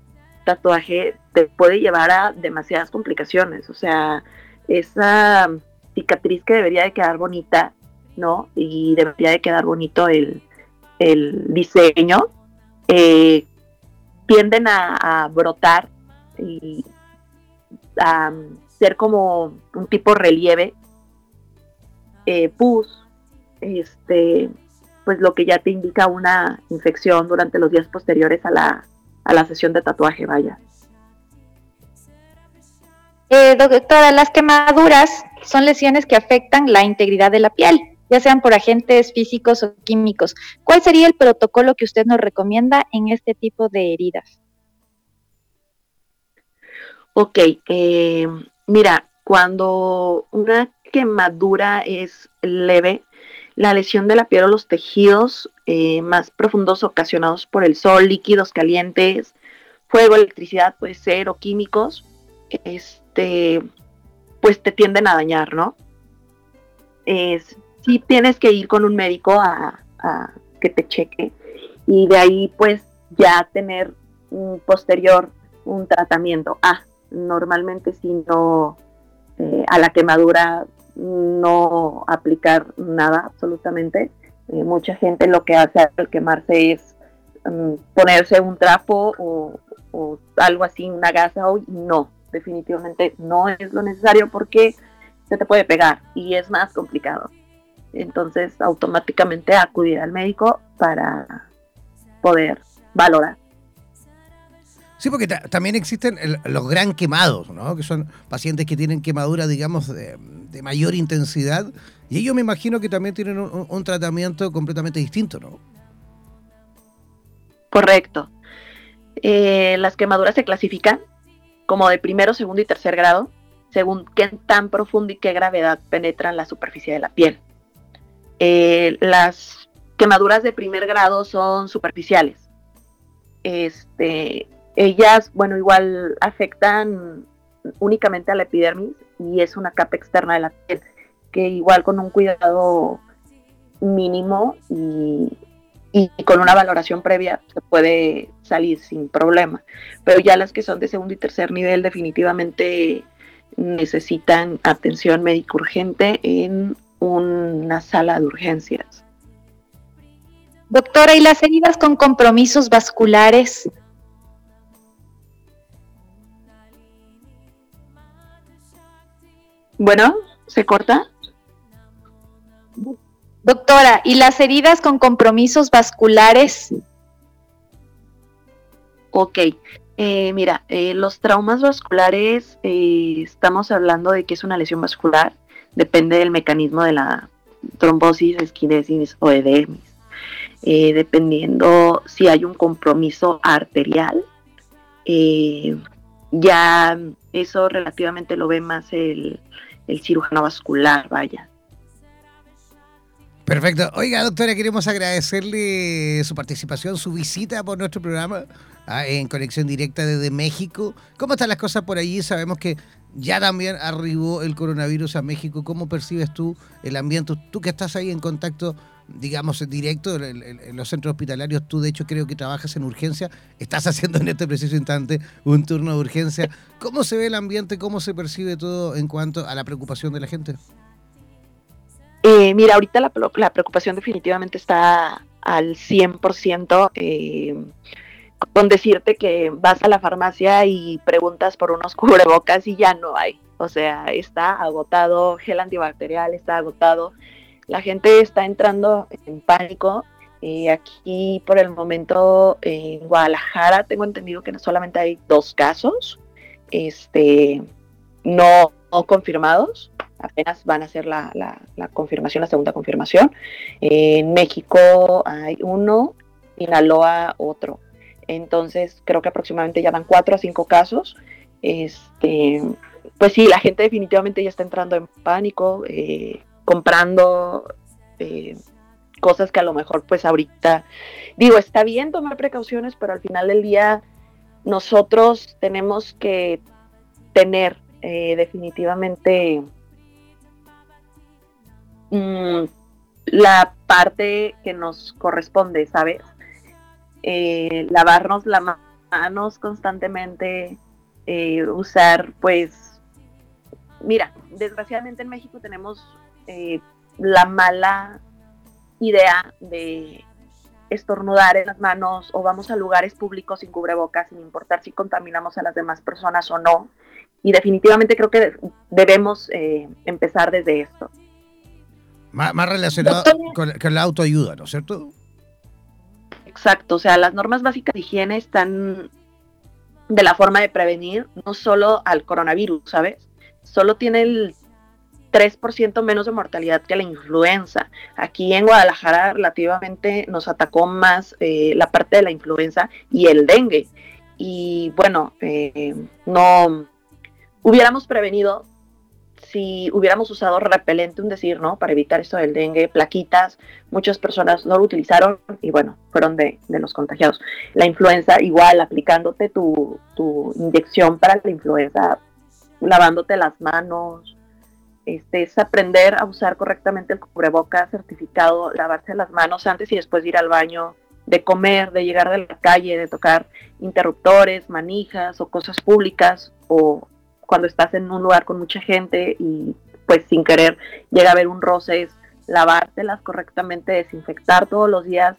tatuaje te puede llevar a demasiadas complicaciones, o sea, esa cicatriz que debería de quedar bonita, ¿no? Y debería de quedar bonito el, diseño, eh, tienden a, brotar y a ser como un tipo relieve, eh, pus, este, pues lo que ya te indica una infección durante los días posteriores a la, a la sesión de tatuaje, vaya. Eh, doctora, las quemaduras son lesiones que afectan la integridad de la piel, ya sean por agentes físicos o químicos. ¿Cuál sería el protocolo que usted nos recomienda en este tipo de heridas? Ok, eh, mira, cuando una quemadura es leve, la lesión de la piel o los tejidos eh, más profundos ocasionados por el sol, líquidos calientes, fuego, electricidad, puede ser, o químicos, este, pues te tienden a dañar, ¿no? Es, sí tienes que ir con un médico a, que te cheque y de ahí pues ya tener un posterior un tratamiento. Ah, normalmente si no eh, a la quemadura no aplicar nada absolutamente. Eh, mucha gente lo que hace al quemarse es mm, ponerse un trapo o, algo así, una gasa. Hoy no, definitivamente no es lo necesario porque se te puede pegar y es más complicado. Entonces automáticamente acudir al médico para poder valorar. Sí, porque también existen los gran quemados, ¿no? Que son pacientes que tienen quemaduras, digamos, de, mayor intensidad. Y ellos me imagino que también tienen un, tratamiento completamente distinto, ¿no? Correcto. Eh, las quemaduras se clasifican como de primero, segundo y tercer grado, según qué tan profundo y qué gravedad penetran la superficie de la piel. Eh, las quemaduras de primer grado son superficiales. Este, ellas, bueno, igual afectan únicamente a la epidermis y es una capa externa de la piel, que igual con un cuidado mínimo y, con una valoración previa se puede salir sin problema. Pero ya las que son de segundo y tercer nivel definitivamente necesitan atención médica urgente en una sala de urgencias. Doctora, ¿y las heridas con compromisos vasculares Bueno, ¿se corta? Doctora, ¿y las heridas con compromisos vasculares? Ok, eh, mira, eh, los traumas vasculares, eh, estamos hablando de que es una lesión vascular, depende del mecanismo de la trombosis, esquinesis o edemis, dependiendo si hay un compromiso arterial, ya eso relativamente lo ve más el, el cirujano vascular, vaya. Perfecto. Oiga, doctora, queremos agradecerle su participación, su visita por nuestro programa ah, en conexión directa desde México. ¿Cómo están las cosas por allí? Sabemos que ya también arribó el coronavirus a México. ¿Cómo percibes tú el ambiente? Tú que estás ahí en contacto digamos, en directo en, los centros hospitalarios. Tú, de hecho, creo que trabajas en urgencia. Estás haciendo en este preciso instante un turno de urgencia. ¿Cómo se ve el ambiente? ¿Cómo se percibe todo en cuanto a la preocupación de la gente? Eh, mira, ahorita la, preocupación definitivamente está al 100%. Eh, con decirte que vas a la farmacia y preguntas por unos cubrebocas y ya no hay. O sea, está agotado, gel antibacterial está agotado la gente está entrando en pánico. y aquí por el momento en Guadalajara tengo entendido que solamente hay dos casos, este, no, confirmados, apenas van a hacer la, confirmación, la segunda confirmación. En México hay uno, en Aloa otro. Entonces creo que aproximadamente ya van cuatro a cinco casos. Este, pues sí, la gente definitivamente ya está entrando en pánico. Eh, comprando eh, cosas que a lo mejor pues ahorita, digo, está bien tomar precauciones, pero al final del día nosotros tenemos que tener eh, definitivamente mm, la parte que nos corresponde, ¿sabes? Eh, lavarnos las manos constantemente, usar, pues, mira, desgraciadamente en México tenemos eh, la mala idea de estornudar en las manos o vamos a lugares públicos sin cubrebocas, sin importar si contaminamos a las demás personas o no. Y definitivamente creo que debemos empezar desde esto. Más, relacionado con, la autoayuda, ¿no es cierto? Exacto, o sea, las normas básicas de higiene están de la forma de prevenir no solo al coronavirus, ¿sabes? Solo tiene el 3% menos de mortalidad que la influenza. Aquí en Guadalajara relativamente nos atacó más eh, la parte de la influenza y el dengue. Y bueno, eh, no hubiéramos prevenido si hubiéramos usado repelente, un decir, ¿no? Para evitar esto del dengue, plaquitas, muchas personas no lo utilizaron y bueno, fueron de, los contagiados. La influenza, igual, aplicándote tu, inyección para la influenza, lavándote las manos, este, es aprender a usar correctamente el cubreboca certificado, lavarse las manos antes y después de ir al baño, de comer, de llegar de la calle, de tocar interruptores, manijas o cosas públicas o cuando estás en un lugar con mucha gente y pues sin querer llega a haber un roce, es lavártelas correctamente, desinfectar todos los días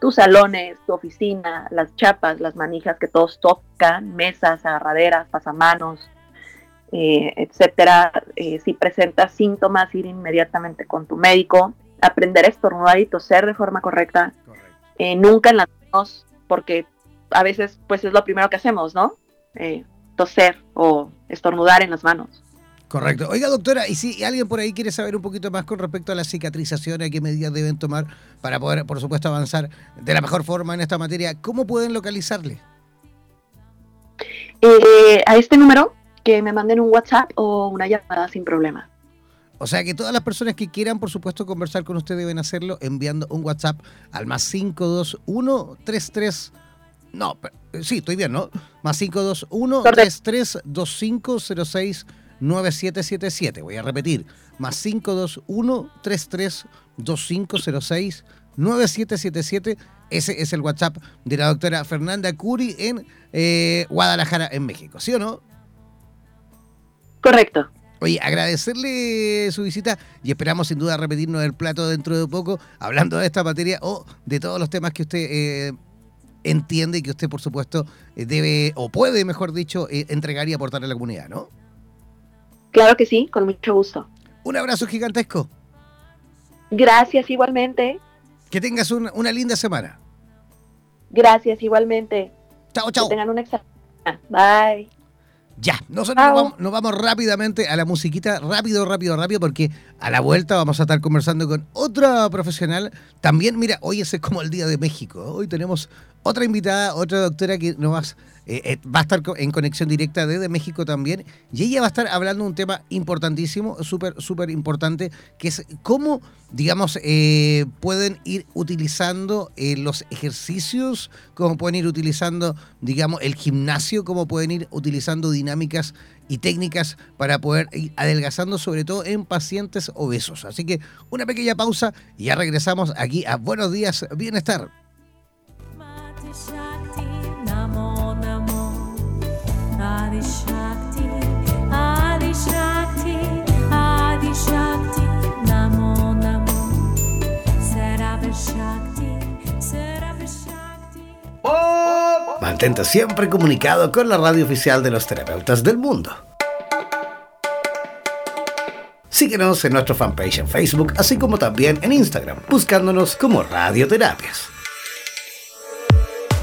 tus salones, tu oficina, las chapas, las manijas que todos tocan, mesas, agarraderas, pasamanos, eh, etcétera. Eh, si presentas síntomas, ir inmediatamente con tu médico, aprender a estornudar y toser de forma correcta, eh, nunca en las manos, porque a veces pues es lo primero que hacemos, ¿no? toser o estornudar en las manos. Correcto. Oiga, doctora, y si alguien por ahí quiere saber un poquito más con respecto a la cicatrización, a qué medidas deben tomar para poder, por supuesto, avanzar de la mejor forma en esta materia, ¿cómo pueden localizarle? Eh, a este número, que me manden un WhatsApp o una llamada sin problema. O sea que todas las personas que quieran, por supuesto, conversar con usted deben hacerlo enviando un WhatsApp al más 521 33 no, eh, sí, estoy bien, ¿no? Más 521 332506 9777. Voy a repetir. Más 521 332506 9777. Ese es el WhatsApp de la doctora Fernanda Curi en eh, Guadalajara, en México. ¿Sí o no? Correcto. Oye, agradecerle su visita y esperamos sin duda repetirnos el plato dentro de poco, hablando de esta materia o de todos los temas que usted eh, entiende que usted, por supuesto, eh, debe, o puede, mejor dicho, eh, entregar y aportar a la comunidad, ¿no? Claro que sí, con mucho gusto. Un abrazo gigantesco. Gracias igualmente. Que tengas una, linda semana. Gracias igualmente. Chao, chao. Que tengan una excelente. Bye. Ya, nosotros nos vamos, nos vamos, rápidamente a la musiquita, rápido, rápido, rápido, porque a la vuelta vamos a estar conversando con otra profesional. También, mira, hoy es como el Día de México. Hoy tenemos otra invitada, otra doctora que nos va, eh, eh, a estar en conexión directa desde México también. Y ella va a estar hablando de un tema importantísimo, súper, súper importante, que es cómo, digamos, eh, pueden ir utilizando los ejercicios, cómo pueden ir utilizando, digamos, el gimnasio, cómo pueden ir utilizando dinámicas y técnicas para poder ir adelgazando, sobre todo en pacientes obesos. Así que una pequeña pausa y ya regresamos aquí a Buenos Días Bienestar. Mantente siempre comunicado con la radio oficial de los terapeutas del mundo. Síguenos en nuestro fanpage en Facebook, así como también en Instagram, buscándonos como Radioterapias.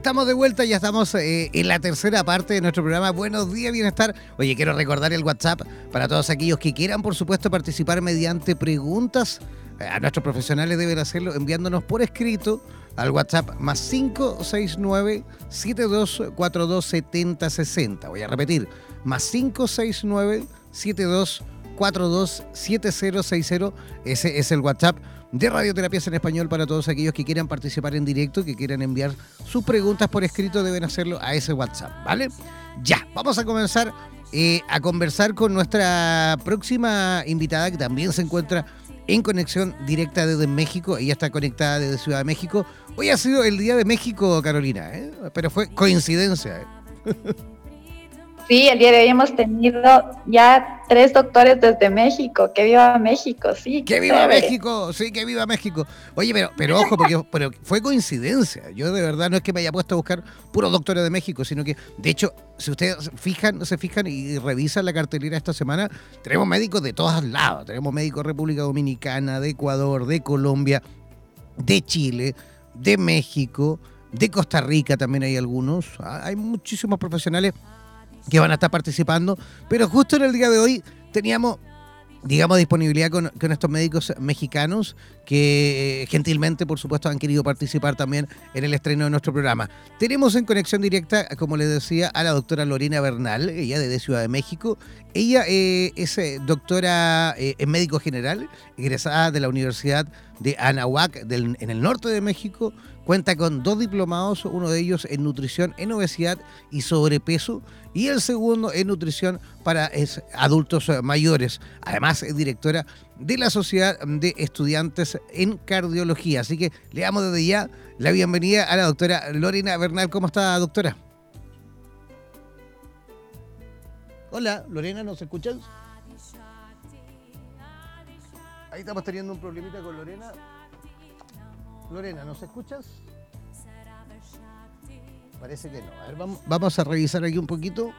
Estamos de vuelta, ya estamos eh, en la tercera parte de nuestro programa Buenos días, bienestar. Oye, quiero recordar el WhatsApp para todos aquellos que quieran, por supuesto, participar mediante preguntas. Eh, a nuestros profesionales deben hacerlo enviándonos por escrito al WhatsApp más 569 7242 7060. Voy a repetir, más 569 7242 7060. Ese es el WhatsApp de Radioterapias en Español para todos aquellos que quieran participar en directo, que quieran enviar sus preguntas por escrito, deben hacerlo a ese WhatsApp, ¿vale? Ya, vamos a comenzar eh, a conversar con nuestra próxima invitada que también se encuentra en conexión directa desde México. Ella está conectada desde Ciudad de México. Hoy ha sido el Día de México, Carolina, ¿eh? pero fue coincidencia. ¿eh? Sí, el día de hoy hemos tenido ya tres doctores desde México. ¡Que viva México! Sí. ¡Que viva México! Sí, que viva México. Oye, pero, pero ojo, porque pero fue coincidencia. Yo de verdad no es que me haya puesto a buscar puros doctores de México, sino que, de hecho, si ustedes fijan, se fijan y revisan la cartelera esta semana, tenemos médicos de todos lados. Tenemos médicos de República Dominicana, de Ecuador, de Colombia, de Chile, de México, de Costa Rica también hay algunos. Ah, hay muchísimos profesionales que van a estar participando, pero justo en el día de hoy teníamos digamos, disponibilidad con, estos médicos mexicanos que eh, gentilmente, por supuesto, han querido participar también en el estreno de nuestro programa. Tenemos en conexión directa, como les decía, a la doctora Lorena Bernal, ella de Ciudad de México. Ella eh, es eh, doctora en médico general, egresada de la Universidad de Anahuac en el norte de México, Cuenta con dos diplomados, uno de ellos en nutrición en obesidad y sobrepeso y el segundo en nutrición para adultos mayores. Además es directora de la Sociedad de Estudiantes en Cardiología. Así que le damos desde ya la bienvenida a la doctora Lorena Bernal. ¿Cómo está, doctora? Hola, Lorena, ¿nos escuchas? Ahí estamos teniendo un problemita con Lorena. Lorena, ¿nos escuchas? Parece que no. A ver, vamos, a revisar aquí un poquito.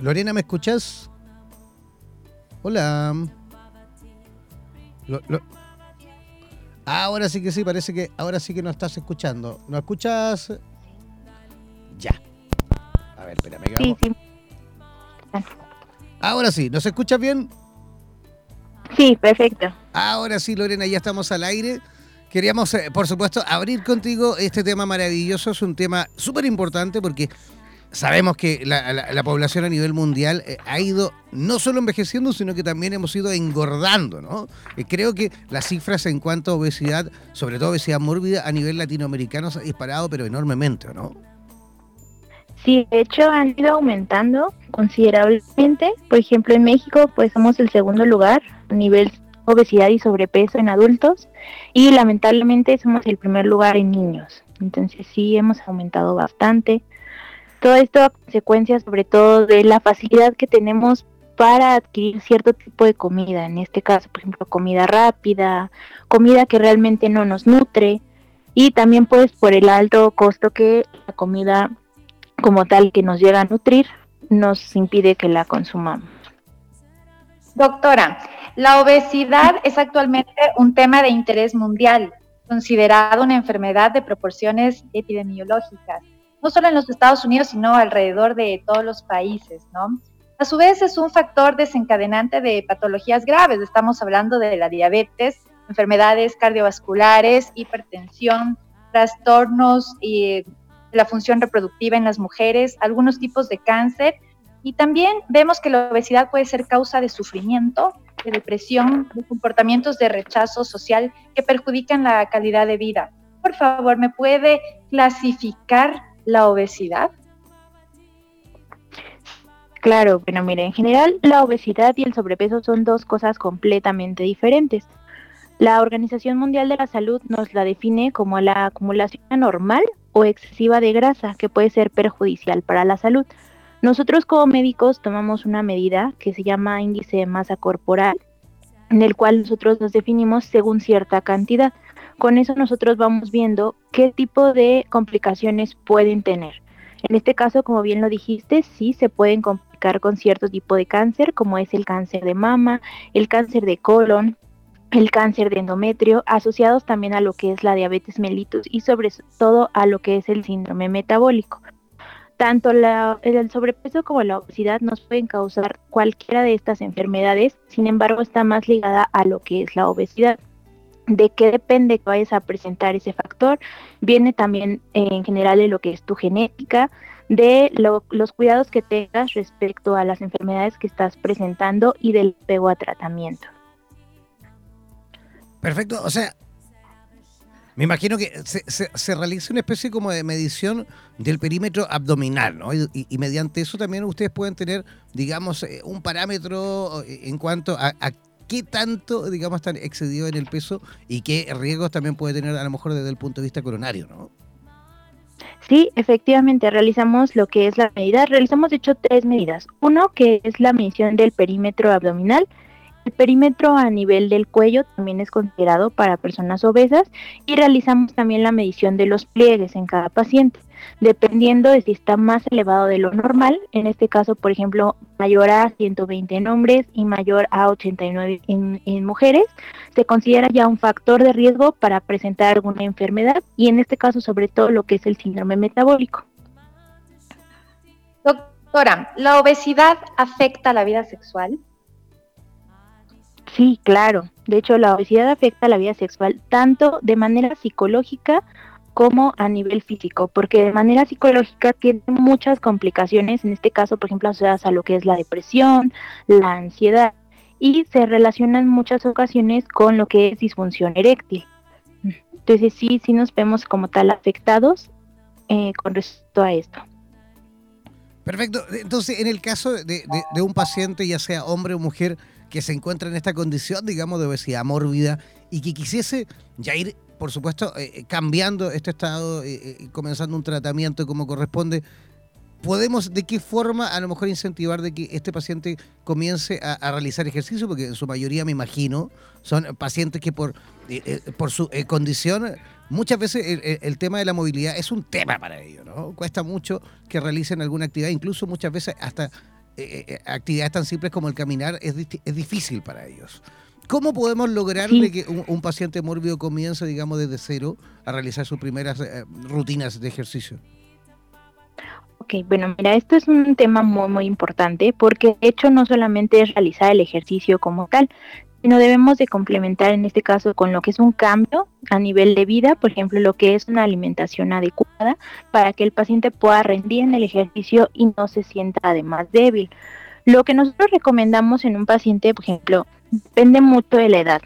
Lorena, ¿me escuchas? Hola. ahora sí que sí, parece que ahora sí que nos estás escuchando. ¿Nos escuchas? Ya. A ver, espérame. Sí, sí. Ahora sí, ¿nos escuchas bien? Sí, perfecto. Ahora sí, Lorena, ya estamos al aire. Queríamos, eh, por supuesto, abrir contigo este tema maravilloso. Es un tema súper importante porque sabemos que la, población a nivel mundial eh, ha ido no solo envejeciendo, sino que también hemos ido engordando, ¿no? Eh, creo que las cifras en cuanto a obesidad, sobre todo obesidad mórbida, a nivel latinoamericano se ha disparado, pero enormemente, ¿no? Sí, de hecho han ido aumentando considerablemente. Por ejemplo, en México, pues somos el segundo lugar a nivel obesidad y sobrepeso en adultos y lamentablemente somos el primer lugar en niños. Entonces sí hemos aumentado bastante. Todo esto a consecuencia sobre todo de la facilidad que tenemos para adquirir cierto tipo de comida, en este caso, por ejemplo, comida rápida, comida que realmente no nos nutre y también pues por el alto costo que la comida como tal que nos llega a nutrir nos impide que la consumamos. Doctora, la obesidad es actualmente un tema de interés mundial, considerado una enfermedad de proporciones epidemiológicas, no solo en los Estados Unidos, sino alrededor de todos los países, ¿no? A su vez es un factor desencadenante de patologías graves, estamos hablando de la diabetes, enfermedades cardiovasculares, hipertensión, trastornos y la función reproductiva en las mujeres, algunos tipos de cáncer y también vemos que la obesidad puede ser causa de sufrimiento, de depresión, de comportamientos de rechazo social que perjudican la calidad de vida. Por favor, ¿me puede clasificar la obesidad? Claro, bueno, mire, en general la obesidad y el sobrepeso son dos cosas completamente diferentes. La Organización Mundial de la Salud nos la define como la acumulación anormal o excesiva de grasa que puede ser perjudicial para la salud Nosotros como médicos tomamos una medida que se llama índice de masa corporal, en el cual nosotros nos definimos según cierta cantidad. Con eso nosotros vamos viendo qué tipo de complicaciones pueden tener. En este caso, como bien lo dijiste, sí se pueden complicar con cierto tipo de cáncer, como es el cáncer de mama, el cáncer de colon, el cáncer de endometrio, asociados también a lo que es la diabetes mellitus y sobre todo a lo que es el síndrome metabólico. Tanto el sobrepeso como la obesidad nos pueden causar cualquiera de estas enfermedades, sin embargo está más ligada a lo que es la obesidad. ¿De qué depende que vayas a presentar ese factor? Viene también eh, en general de lo que es tu genética, de los cuidados que tengas respecto a las enfermedades que estás presentando y del apego a tratamiento. Perfecto, o sea, me imagino que se, se, realiza una especie como de medición del perímetro abdominal, ¿no? Y, mediante eso también ustedes pueden tener, digamos, eh, un parámetro eh, en cuanto a, qué tanto, digamos, están excedidos en el peso y qué riesgos también puede tener a lo mejor desde el punto de vista coronario, ¿no? Sí, efectivamente, realizamos lo que es la medida. Realizamos, de hecho, tres medidas. Uno, que es la medición del perímetro abdominal, el perímetro a nivel del cuello también es considerado para personas obesas y realizamos también la medición de los pliegues en cada paciente, dependiendo de si está más elevado de lo normal, en este caso, por ejemplo, mayor a 120 en hombres y mayor a 89 en, en mujeres, se considera ya un factor de riesgo para presentar alguna enfermedad y en este caso sobre todo lo que es el síndrome metabólico. Doctora, ¿la obesidad afecta la vida sexual? Sí, claro. De hecho, la obesidad afecta la vida sexual tanto de manera psicológica como a nivel físico, porque de manera psicológica tiene muchas complicaciones, en este caso, por ejemplo, asociadas a lo que es la depresión, la ansiedad, y se relacionan muchas ocasiones con lo que es disfunción eréctil. Entonces sí, sí nos vemos como tal afectados eh, con respecto a esto. Perfecto. Entonces, en el caso de un paciente, ya sea hombre o mujer, que se encuentra en esta condición, digamos, de obesidad mórbida y que quisiese ya ir, por supuesto, eh, eh, cambiando este estado, eh, comenzando un tratamiento como corresponde, ¿podemos de qué forma a lo mejor incentivar de que este paciente comience a, realizar ejercicio? Porque en su mayoría, me imagino, son pacientes que por, por su condición muchas veces el, tema de la movilidad es un tema para ellos, ¿no? Cuesta mucho que realicen alguna actividad, incluso muchas veces hasta eh, eh, actividades tan simples como el caminar es, es difícil para ellos. ¿Cómo podemos lograr que un, paciente mórbido comience, digamos, desde cero a realizar sus primeras eh, rutinas de ejercicio? Ok, bueno, mira, esto es un tema muy, muy importante porque de hecho no solamente es realizar el ejercicio como tal, sino debemos de complementar en este caso con lo que es un cambio a nivel de vida, por ejemplo, lo que es una alimentación adecuada para que el paciente pueda rendir en el ejercicio y no se sienta además débil. Lo que nosotros recomendamos en un paciente, por ejemplo, depende mucho de la edad.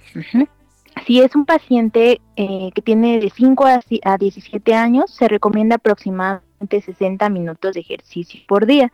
Si es un paciente eh, que tiene de 5 a 17 años, se recomienda aproximadamente 60 minutos de ejercicio por día.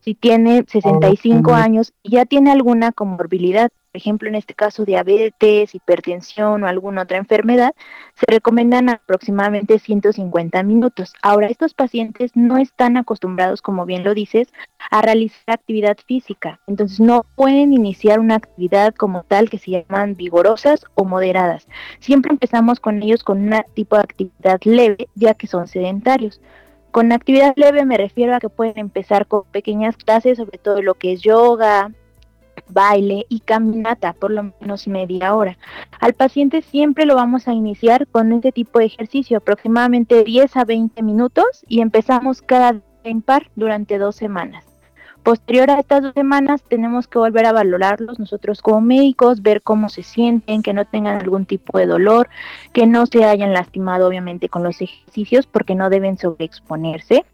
Si tiene 65 años y ya tiene alguna comorbilidad, por ejemplo, en este caso diabetes, hipertensión o alguna otra enfermedad, se recomiendan aproximadamente 150 minutos. Ahora, estos pacientes no están acostumbrados, como bien lo dices, a realizar actividad física, entonces no pueden iniciar una actividad como tal que se llaman vigorosas o moderadas. Siempre empezamos con ellos con un tipo de actividad leve, ya que son sedentarios. Con actividad leve me refiero a que pueden empezar con pequeñas clases, sobre todo lo que es yoga, baile y caminata por lo menos media hora. Al paciente siempre lo vamos a iniciar con este tipo de ejercicio, aproximadamente 10 a 20 minutos y empezamos cada día en par durante dos semanas. Posterior a estas dos semanas tenemos que volver a valorarlos nosotros como médicos, ver cómo se sienten, que no tengan algún tipo de dolor, que no se hayan lastimado obviamente con los ejercicios porque no deben sobreexponerse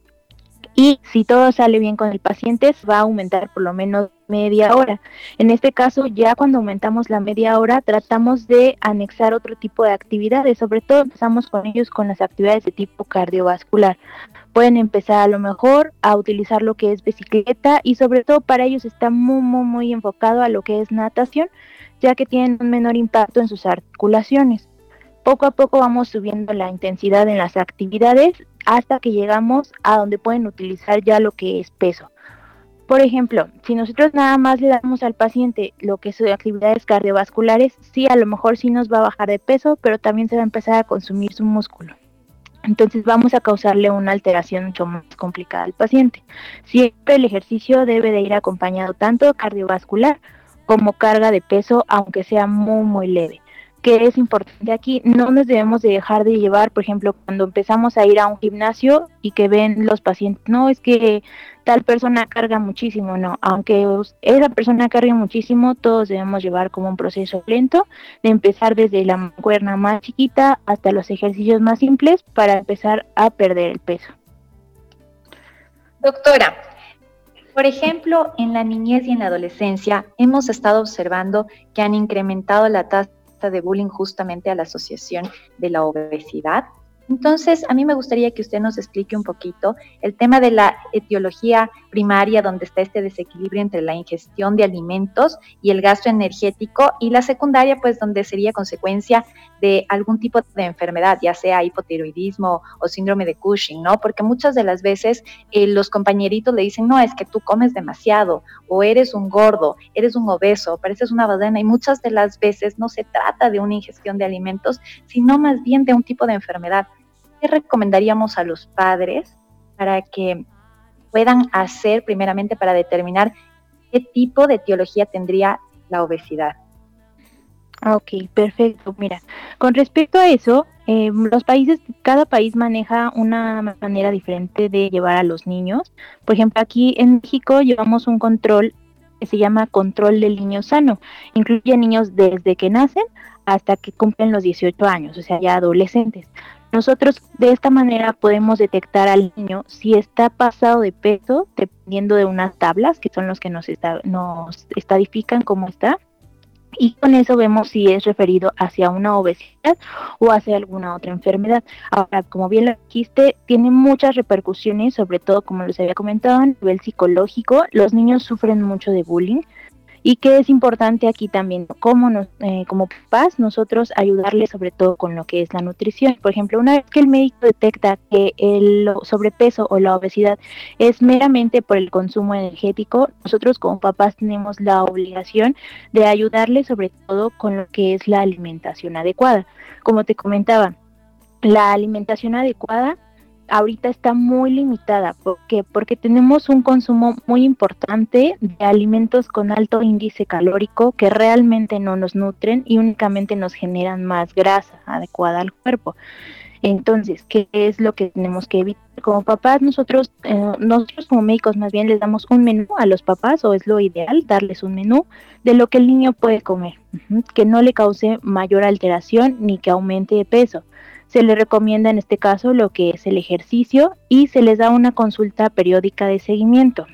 y si todo sale bien con el paciente va a aumentar por lo menos media hora. En este caso, ya cuando aumentamos la media hora, tratamos de anexar otro tipo de actividades, sobre todo empezamos con ellos con las actividades de tipo cardiovascular. Pueden empezar a lo mejor a utilizar lo que es bicicleta y sobre todo para ellos está muy, muy, muy enfocado a lo que es natación, ya que tienen un menor impacto en sus articulaciones. Poco a poco vamos subiendo la intensidad en las actividades hasta que llegamos a donde pueden utilizar ya lo que es peso. Por ejemplo, si nosotros nada más le damos al paciente lo que son actividades cardiovasculares, sí, a lo mejor sí nos va a bajar de peso, pero también se va a empezar a consumir su músculo. Entonces vamos a causarle una alteración mucho más complicada al paciente. Siempre el ejercicio debe de ir acompañado tanto cardiovascular como carga de peso, aunque sea muy, muy leve que es importante aquí, no nos debemos de dejar de llevar, por ejemplo, cuando empezamos a ir a un gimnasio y que ven los pacientes, no es que tal persona carga muchísimo, no, aunque esa persona cargue muchísimo, todos debemos llevar como un proceso lento, de empezar desde la cuerna más chiquita hasta los ejercicios más simples para empezar a perder el peso. Doctora, por ejemplo, en la niñez y en la adolescencia hemos estado observando que han incrementado la tasa de bullying justamente a la asociación de la obesidad. Entonces, a mí me gustaría que usted nos explique un poquito el tema de la etiología primaria, donde está este desequilibrio entre la ingestión de alimentos y el gasto energético, y la secundaria, pues, donde sería consecuencia de algún tipo de enfermedad, ya sea hipotiroidismo o síndrome de Cushing, ¿no? Porque muchas de las veces eh, los compañeritos le dicen, no, es que tú comes demasiado, o eres un gordo, eres un obeso, pareces una badena, y muchas de las veces no se trata de una ingestión de alimentos, sino más bien de un tipo de enfermedad. ¿Qué recomendaríamos a los padres para que puedan hacer primeramente para determinar qué tipo de etiología tendría la obesidad? Ok, perfecto. Mira, con respecto a eso, eh, los países, cada país maneja una manera diferente de llevar a los niños. Por ejemplo, aquí en México llevamos un control que se llama control del niño sano. Incluye niños desde que nacen hasta que cumplen los 18 años, o sea, ya adolescentes. Nosotros de esta manera podemos detectar al niño si está pasado de peso, dependiendo de unas tablas, que son los que nos, nos estadifican cómo está, y con eso vemos si es referido hacia una obesidad o hacia alguna otra enfermedad. Ahora, como bien lo dijiste, tiene muchas repercusiones, sobre todo como les había comentado a nivel psicológico. Los niños sufren mucho de bullying, y que es importante aquí también, como, nos, eh, como papás, nosotros ayudarles sobre todo con lo que es la nutrición. Por ejemplo, una vez que el médico detecta que el sobrepeso o la obesidad es meramente por el consumo energético, nosotros como papás tenemos la obligación de ayudarles sobre todo con lo que es la alimentación adecuada. Como te comentaba, la alimentación adecuada ahorita está muy limitada. ¿Por qué? Porque tenemos un consumo muy importante de alimentos con alto índice calórico que realmente no nos nutren y únicamente nos generan más grasa adecuada al cuerpo. Entonces, ¿qué es lo que tenemos que evitar? Como papás, nosotros, eh, nosotros como médicos más bien les damos un menú a los papás, o es lo ideal, darles un menú de lo que el niño puede comer, que no le cause mayor alteración ni que aumente de peso se le recomienda en este caso lo que es el ejercicio y se les da una consulta periódica de seguimiento.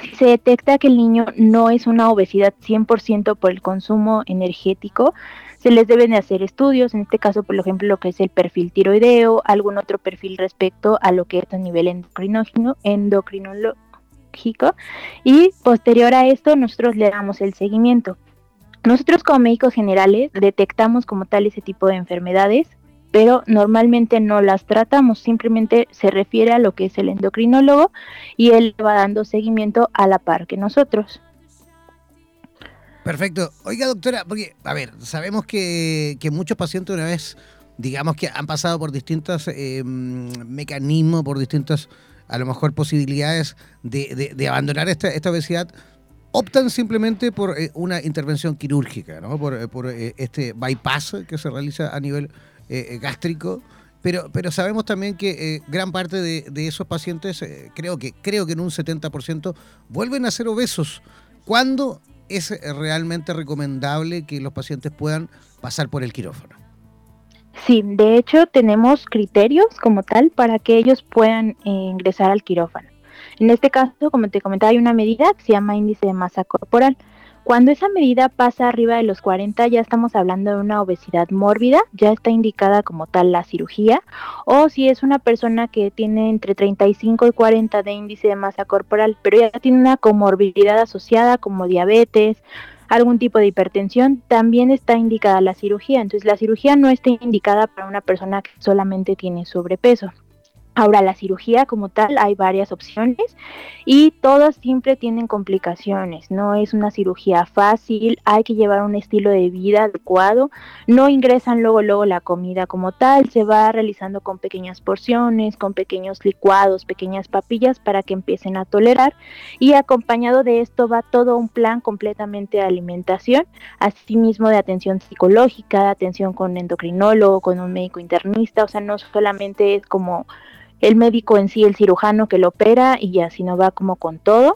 Si se detecta que el niño no es una obesidad 100% por el consumo energético, se les deben de hacer estudios, en este caso, por ejemplo, lo que es el perfil tiroideo, algún otro perfil respecto a lo que es a nivel endocrinógeno, endocrinológico, y posterior a esto nosotros le damos el seguimiento. Nosotros como médicos generales detectamos como tal ese tipo de enfermedades pero normalmente no las tratamos, simplemente se refiere a lo que es el endocrinólogo y él va dando seguimiento a la par que nosotros. Perfecto. Oiga, doctora, porque, a ver, sabemos que, muchos pacientes una vez, digamos que han pasado por distintos eh, mecanismos, por distintas, a lo mejor, posibilidades de, abandonar esta, esta obesidad, optan simplemente por eh, una intervención quirúrgica, ¿no? por, por eh, este bypass que se realiza a nivel eh, eh, gástrico. Pero, pero sabemos también que eh, gran parte de, esos pacientes, creo, que, creo que en un 70%, vuelven a ser obesos. ¿Cuándo es realmente recomendable que los pacientes puedan pasar por el quirófano? Sí, de hecho tenemos criterios como tal para que ellos puedan ingresar al quirófano. En este caso, como te comentaba, hay una medida que se llama índice de masa corporal. Cuando esa medida pasa arriba de los 40 ya estamos hablando de una obesidad mórbida, ya está indicada como tal la cirugía, o si es una persona que tiene entre 35 y 40 de índice de masa corporal, pero ya tiene una comorbilidad asociada como diabetes, algún tipo de hipertensión, también está indicada la cirugía. Entonces la cirugía no está indicada para una persona que solamente tiene sobrepeso. Ahora, la cirugía como tal, hay varias opciones y todas siempre tienen complicaciones. No es una cirugía fácil, hay que llevar un estilo de vida adecuado. No ingresan luego, luego la comida como tal, se va realizando con pequeñas porciones, con pequeños licuados, pequeñas papillas para que empiecen a tolerar. Y acompañado de esto va todo un plan completamente de alimentación, asimismo de atención psicológica, de atención con endocrinólogo, con un médico internista. O sea, no solamente es como el médico en sí, el cirujano que lo opera y ya, no va como con todo.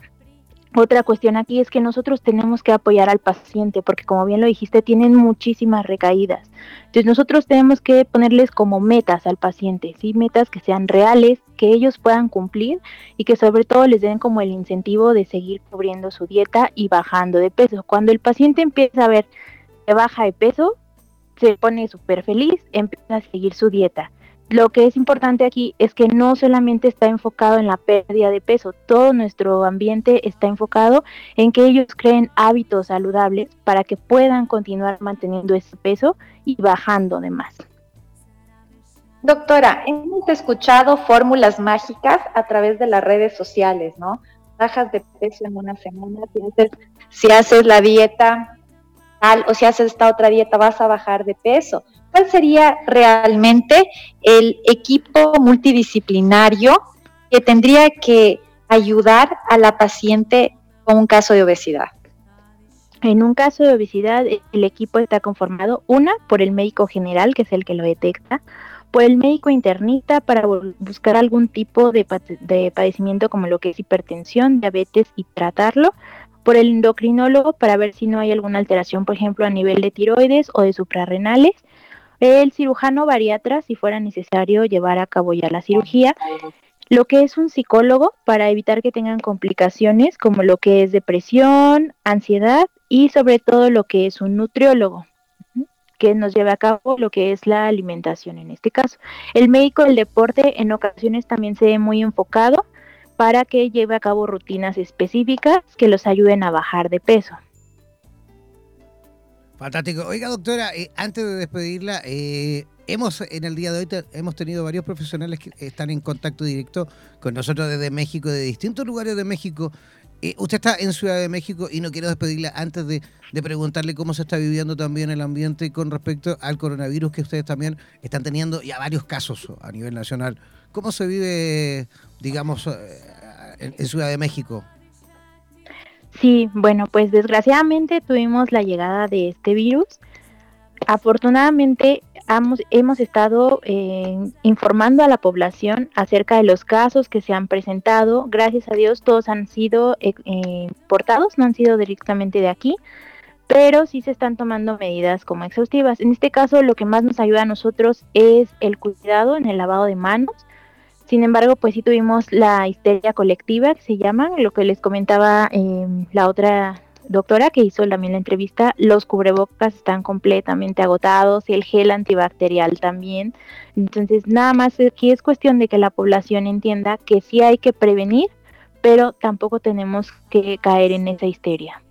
Otra cuestión aquí es que nosotros tenemos que apoyar al paciente porque como bien lo dijiste, tienen muchísimas recaídas. Entonces nosotros tenemos que ponerles como metas al paciente, ¿sí? metas que sean reales, que ellos puedan cumplir y que sobre todo les den como el incentivo de seguir cubriendo su dieta y bajando de peso. Cuando el paciente empieza a ver que baja de peso, se pone súper feliz, empieza a seguir su dieta lo que es importante aquí es que no solamente está enfocado en la pérdida de peso, todo nuestro ambiente está enfocado en que ellos creen hábitos saludables para que puedan continuar manteniendo ese peso y bajando de más. Doctora, hemos escuchado fórmulas mágicas a través de las redes sociales, ¿no? Bajas de peso en una semana, si haces la dieta tal o si haces esta otra dieta vas a bajar de peso. ¿Cuál sería realmente el equipo multidisciplinario que tendría que ayudar a la paciente con un caso de obesidad? En un caso de obesidad, el equipo está conformado, una, por el médico general, que es el que lo detecta, por el médico internista para buscar algún tipo de, de, padecimiento como lo que es hipertensión, diabetes y tratarlo, por el endocrinólogo para ver si no hay alguna alteración, por ejemplo, a nivel de tiroides o de suprarrenales, el cirujano bariatra si fuera necesario llevar a cabo ya la cirugía, lo que es un psicólogo para evitar que tengan complicaciones como lo que es depresión, ansiedad y sobre todo lo que es un nutriólogo que nos lleve a cabo lo que es la alimentación en este caso. El médico del deporte en ocasiones también se ve muy enfocado para que lleve a cabo rutinas específicas que los ayuden a bajar de peso. Fantástico. Oiga, doctora, eh, antes de despedirla, eh, hemos en el día de hoy hemos tenido varios profesionales que están en contacto directo con nosotros desde México, de distintos lugares de México. Eh, usted está en Ciudad de México y no quiero despedirla antes de, preguntarle cómo se está viviendo también el ambiente con respecto al coronavirus, que ustedes también están teniendo ya varios casos a nivel nacional. ¿Cómo se vive, digamos, en Ciudad de México? Sí, bueno, pues desgraciadamente tuvimos la llegada de este virus. Afortunadamente hemos, estado eh, informando a la población acerca de los casos que se han presentado. Gracias a Dios todos han sido eh, eh, portados, no han sido directamente de aquí, pero sí se están tomando medidas como exhaustivas. En este caso lo que más nos ayuda a nosotros es el cuidado en el lavado de manos sin embargo, pues sí tuvimos la histeria colectiva, que se llama, lo que les comentaba em, la otra doctora que hizo también la entrevista, los cubrebocas están completamente agotados, el gel antibacterial también. Entonces, nada más aquí es cuestión de que la población entienda que sí hay que prevenir, pero tampoco tenemos que caer en esa histeria.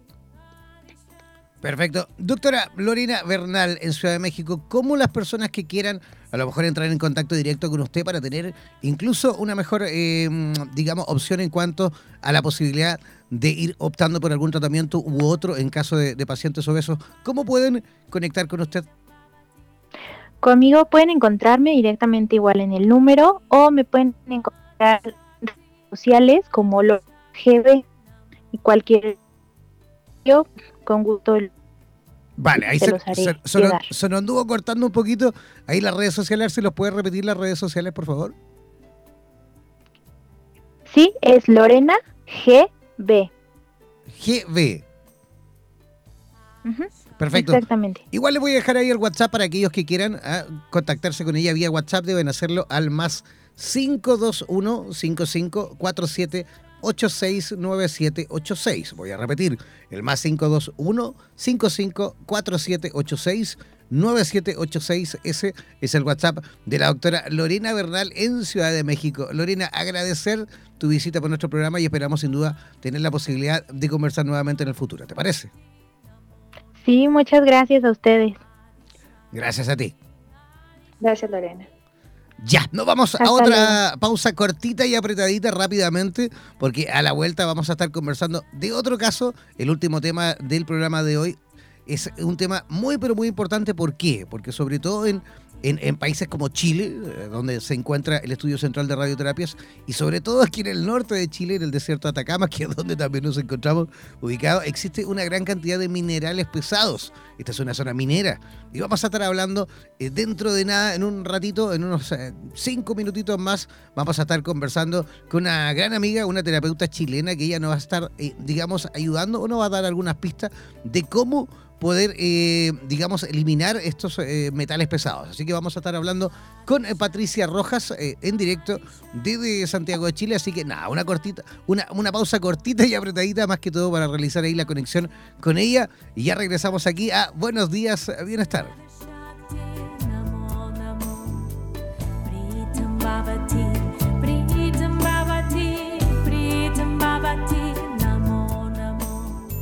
Perfecto. Doctora Lorena Bernal, en Ciudad de México, ¿cómo las personas que quieran a lo mejor entrar en contacto directo con usted para tener incluso una mejor, em, digamos, opción en cuanto a la posibilidad de ir optando por algún tratamiento u otro en caso de, pacientes obesos? ¿Cómo pueden conectar con usted? Conmigo pueden encontrarme directamente igual en el número o me pueden encontrar en redes sociales como lo GB y cualquier con gusto. Vale, ahí se, se, nos anduvo cortando un poquito. Ahí las redes sociales, ¿se los puede repetir las redes sociales, por favor? Sí, es Lorena GB. GB. Perfecto. Exactamente. Igual le voy a dejar ahí el WhatsApp para aquellos que quieran ah, contactarse con ella vía WhatsApp. Deben hacerlo al más 521 5547 869786. Voy a repetir, el más 521 554786 9786. Ese es el WhatsApp de la doctora Lorena Bernal en Ciudad de México. Lorena, agradecer tu visita por nuestro programa y esperamos sin duda tener la posibilidad de conversar nuevamente en el futuro. ¿Te parece? Sí, muchas gracias a ustedes. Gracias a ti. Gracias, Lorena. Ya, nos vamos a otra pausa cortita y apretadita rápidamente, porque a la vuelta vamos a estar conversando de otro caso, el último tema del programa de hoy. Es un tema muy, pero muy importante. ¿Por qué? Porque sobre todo en en, países como Chile, eh, donde se encuentra el Estudio Central de Radioterapias, y sobre todo aquí en el norte de Chile, en el desierto de Atacama, que es donde también nos encontramos ubicados, existe una gran cantidad de minerales pesados. Esta es una zona minera. Y vamos a estar hablando eh, dentro de nada, en un ratito, en unos eh, cinco minutitos más, vamos a estar conversando con una gran amiga, una terapeuta chilena, que ella nos va a estar, digamos, ayudando o nos va a dar algunas pistas de cómo poder, eh, digamos, eliminar estos eh, metales pesados. Así que vamos a estar hablando con eh, Patricia Rojas en directo desde Santiago de Chile. Así que nada, una cortita, una, una pausa cortita y apretadita más que todo para realizar ahí la conexión con ella. Y ya regresamos aquí a Buenos Días, Bienestar.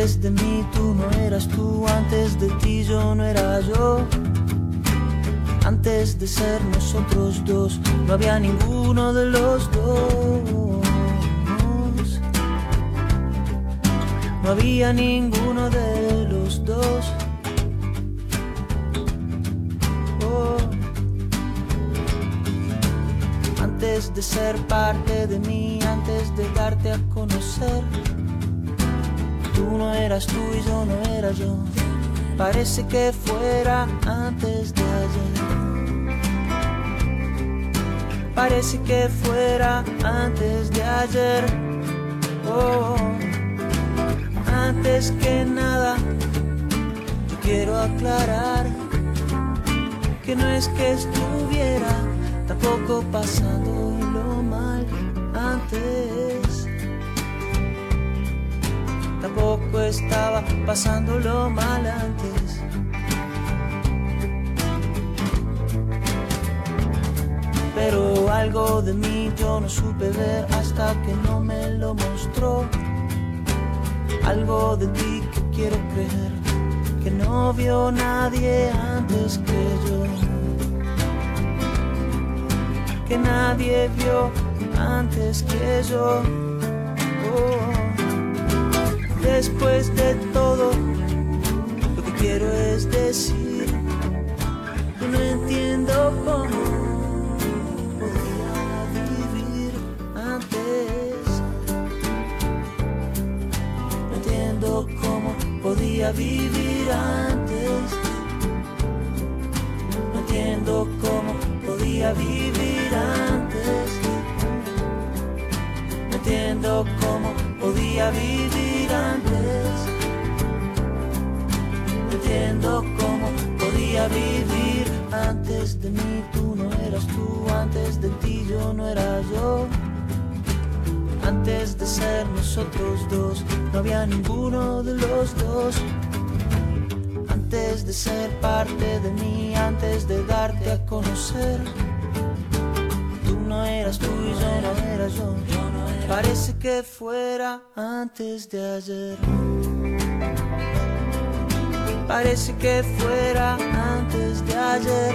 Antes de mí tú no eras tú, antes de ti yo no era yo. Antes de ser nosotros dos, no había ninguno de los dos. No había ninguno de los dos. Oh. Antes de ser parte de mí, antes de darte a conocer Tú no eras tú y yo no era yo. Parece que fuera antes de ayer. Parece que fuera antes de ayer. Oh, antes que nada, quiero aclarar que no es que estuviera tampoco pasando tampoco estaba pasándolo mal antes. Pero algo de mí yo no supe ver hasta que no me lo mostró. Algo de ti que quiero creer que no vio nadie antes que yo. Que nadie vio antes que yo. Oh después de todo, lo que quiero es decir que no entiendo cómo podía vivir antes. No entiendo cómo podía vivir antes. No entiendo cómo podía vivir antes. No entiendo cómo podía vivir antes. No entiendo cómo podía vivir antes de mí. Tú no eras tú, antes de ti yo no era yo. Antes de ser nosotros dos, no había ninguno de los dos. Antes de ser parte de mí, antes de darte a conocer. Tú no eras tú y yo no era yo. Parece que fuera antes de ayer. Parece que fuera antes de ayer.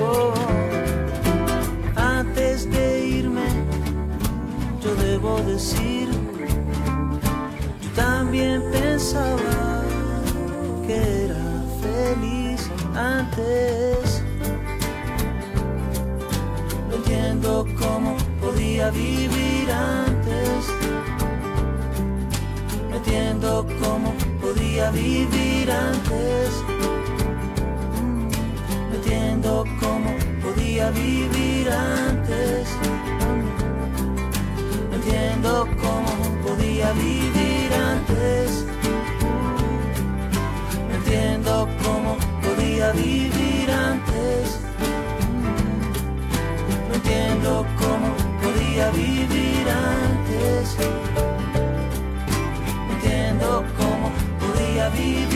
Oh, antes de irme, yo debo decir, también pensaba que era feliz antes. No entiendo cómo vivir antes. No entiendo cómo podía vivir antes. No entiendo cómo podía vivir antes. No entiendo cómo podía vivir antes. No entiendo cómo podía vivir antes. No entiendo cómo vivir antes. Entiendo cómo podía vivir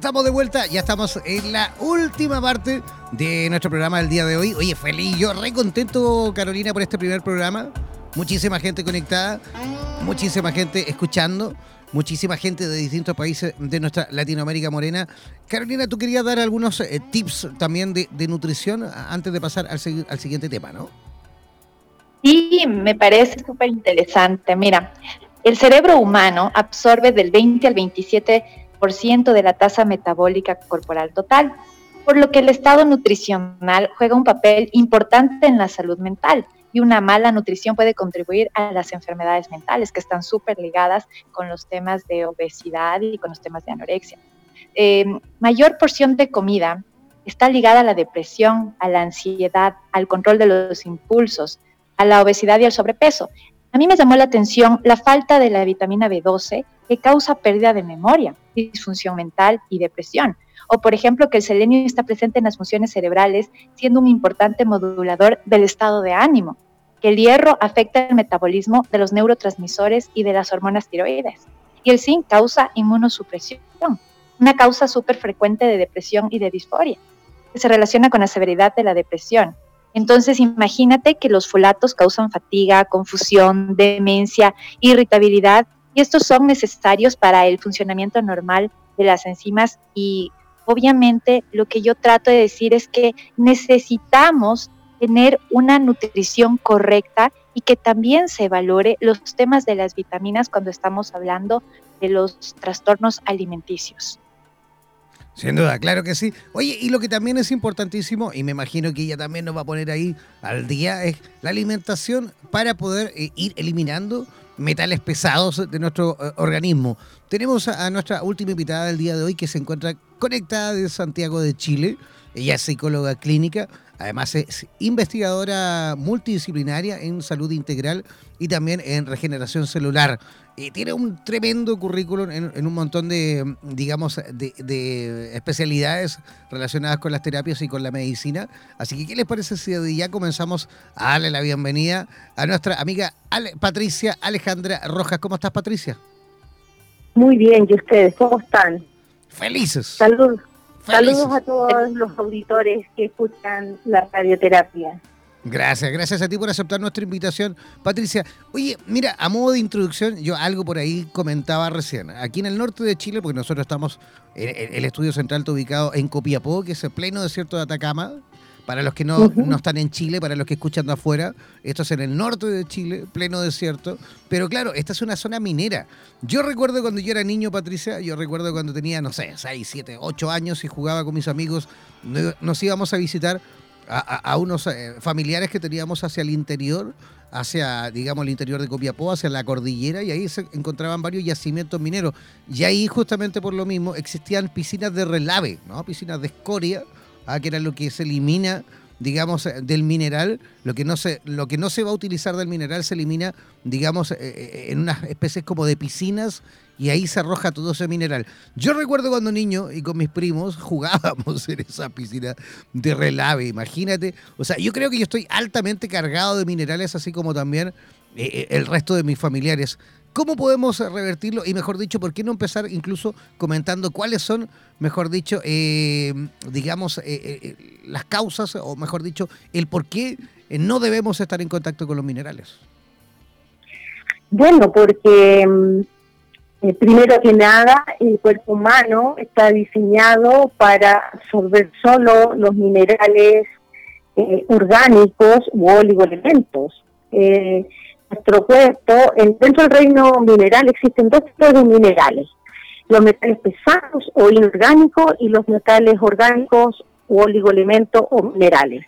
Estamos de vuelta, ya estamos en la última parte de nuestro programa del día de hoy. Oye, feliz, yo re contento, Carolina, por este primer programa. Muchísima gente conectada, muchísima gente escuchando, muchísima gente de distintos países de nuestra Latinoamérica morena. Carolina, tú querías dar algunos eh, tips también de, nutrición antes de pasar al, al siguiente tema, ¿no? Sí, me parece súper interesante. Mira, el cerebro humano absorbe del 20 al 27% de la tasa metabólica corporal total, por lo que el estado nutricional juega un papel importante en la salud mental y una mala nutrición puede contribuir a las enfermedades mentales que están súper ligadas con los temas de obesidad y con los temas de anorexia. Eh, mayor porción de comida está ligada a la depresión, a la ansiedad, al control de los impulsos, a la obesidad y al sobrepeso. A mí me llamó la atención la falta de la vitamina B12 que causa pérdida de memoria, disfunción mental y depresión. O, por ejemplo, que el selenio está presente en las funciones cerebrales, siendo un importante modulador del estado de ánimo. Que el hierro afecta el metabolismo de los neurotransmisores y de las hormonas tiroides. Y el zinc causa inmunosupresión, una causa súper frecuente de depresión y de disforia, que se relaciona con la severidad de la depresión. Entonces, imagínate que los folatos causan fatiga, confusión, demencia, irritabilidad, estos son necesarios para el funcionamiento normal de las enzimas y obviamente lo que yo trato de decir es que necesitamos tener una nutrición correcta y que también se valore los temas de las vitaminas cuando estamos hablando de los trastornos alimenticios. Sin duda, claro que sí. Oye, y lo que también es importantísimo, y me imagino que ella también nos va a poner ahí al día, es la alimentación para poder eh, ir eliminando metales pesados de nuestro eh, organismo. Tenemos a, a nuestra última invitada del día de hoy que se encuentra conectada de Santiago de Chile. Ella es psicóloga clínica, además es investigadora multidisciplinaria en salud integral y también en regeneración celular. Y tiene un tremendo currículum en, un montón de, digamos, de, especialidades relacionadas con las terapias y con la medicina. Así que, ¿qué les parece si ya comenzamos a darle la bienvenida a nuestra amiga Patricia Alejandra Rojas? ¿Cómo estás, Patricia? Muy bien, ¿y ustedes cómo están? Felices. Saludos. Saludos a todos los auditores que escuchan la radioterapia. Gracias, gracias a ti por aceptar nuestra invitación, Patricia. Oye, mira, a modo de introducción, yo algo por ahí comentaba recién. Aquí en el norte de Chile, porque nosotros estamos, el estudio central está ubicado en Copiapó, que es el pleno desierto de Atacama, para los que no, no, están en Chile, para los que escuchan de afuera, esto es en el norte de Chile, pleno desierto. Pero claro, esta es una zona minera. Yo recuerdo cuando yo era niño, Patricia, yo recuerdo cuando tenía, no sé, 6, 7, 8 años y jugaba con mis amigos, nos íbamos a visitar a, unos eh, familiares que teníamos hacia el interior, hacia, digamos, el interior de Copiapó, hacia la cordillera, y ahí se encontraban varios yacimientos mineros. Y ahí, justamente por lo mismo, existían piscinas de relave, ¿no? Piscinas de escoria, que era lo que se elimina digamos, eh, del mineral, lo que no se, lo que no se va a utilizar del mineral se elimina, digamos, eh, en unas especies como de piscinas y ahí se arroja todo ese mineral. Yo recuerdo cuando niño y con mis primos jugábamos en esa piscina de relave, imagínate. O sea, yo creo que yo estoy altamente cargado de minerales, así como también el resto de mis familiares. ¿Cómo podemos revertirlo? Y mejor dicho, ¿por qué no empezar incluso comentando cuáles son, mejor dicho, eh, digamos, eh, eh, las causas, o mejor dicho, el por qué no debemos estar en contacto con los minerales? Bueno, porque mm, primero que nada, el cuerpo humano está diseñado para absorber solo los minerales orgánicos u oligoelementos. Eh, nuestro cuerpo, dentro del reino mineral existen dos tipos de minerales, los metales pesados o inorgánicos y los metales orgánicos o oligoelementos o minerales.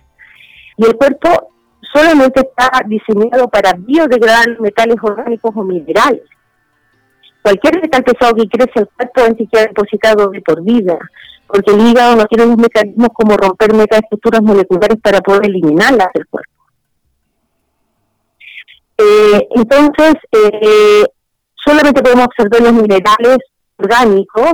Y el cuerpo solamente está diseñado para biodegradar metales orgánicos o minerales. Cualquier metal pesado que crece el cuerpo es siquiera depositado de por vida, porque el hígado no tiene unos mecanismos como romper metaestructuras moleculares para poder eliminarlas del cuerpo. Eh, entonces, eh, solamente podemos observar los minerales orgánicos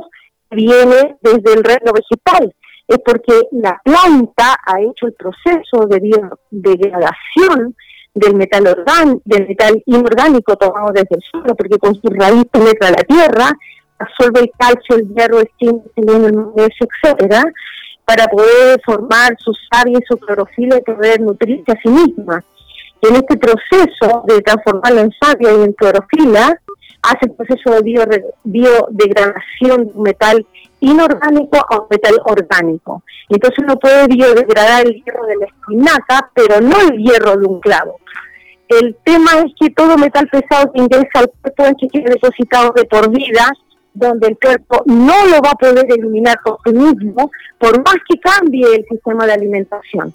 que vienen desde el reino vegetal. Es porque la planta ha hecho el proceso de degradación del metal organ, del metal inorgánico tomado desde el suelo, porque con su raíz penetra la tierra, absorbe el calcio, el hierro, el zinc, el magnesio, etcétera, para poder formar su savia y su clorofila y poder nutrirse a sí misma. En este proceso de transformarlo en savia y en clorofila, hace el proceso de biodegradación de un metal inorgánico a un metal orgánico. Entonces uno puede biodegradar el hierro de la espinaca, pero no el hierro de un clavo. El tema es que todo metal pesado que ingresa al cuerpo es que quede depositado de por vida, donde el cuerpo no lo va a poder eliminar por sí mismo, por más que cambie el sistema de alimentación.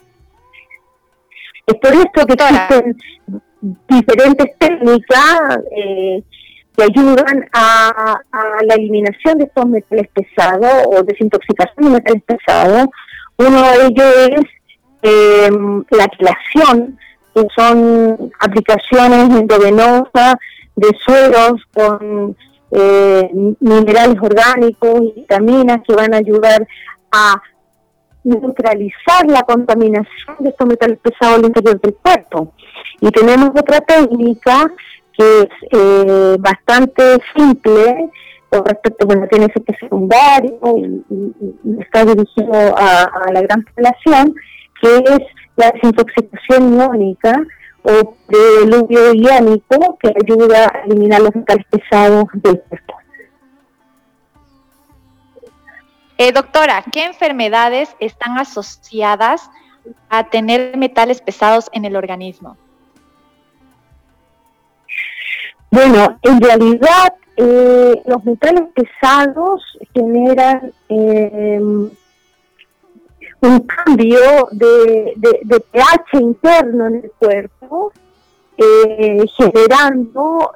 Es por esto que existen diferentes técnicas eh, que ayudan a, la eliminación de estos metales pesados o desintoxicación de metales pesados. Uno de ellos es em, la aclación, que son aplicaciones endovenosas de suelos con eh, minerales orgánicos y vitaminas que van a ayudar a neutralizar la contaminación de estos metales pesados al interior del cuerpo. Y tenemos otra técnica que es eh, bastante simple con respecto, bueno, tiene efecto secundario y, está dirigido a, la gran población, que es la desintoxicación iónica o diluvio iónico que ayuda a eliminar los metales pesados del cuerpo. Eh, doctora, ¿qué enfermedades están asociadas a tener metales pesados en el organismo? Bueno, en realidad eh, los metales pesados generan em, un cambio de, pH interno en el cuerpo, eh, generando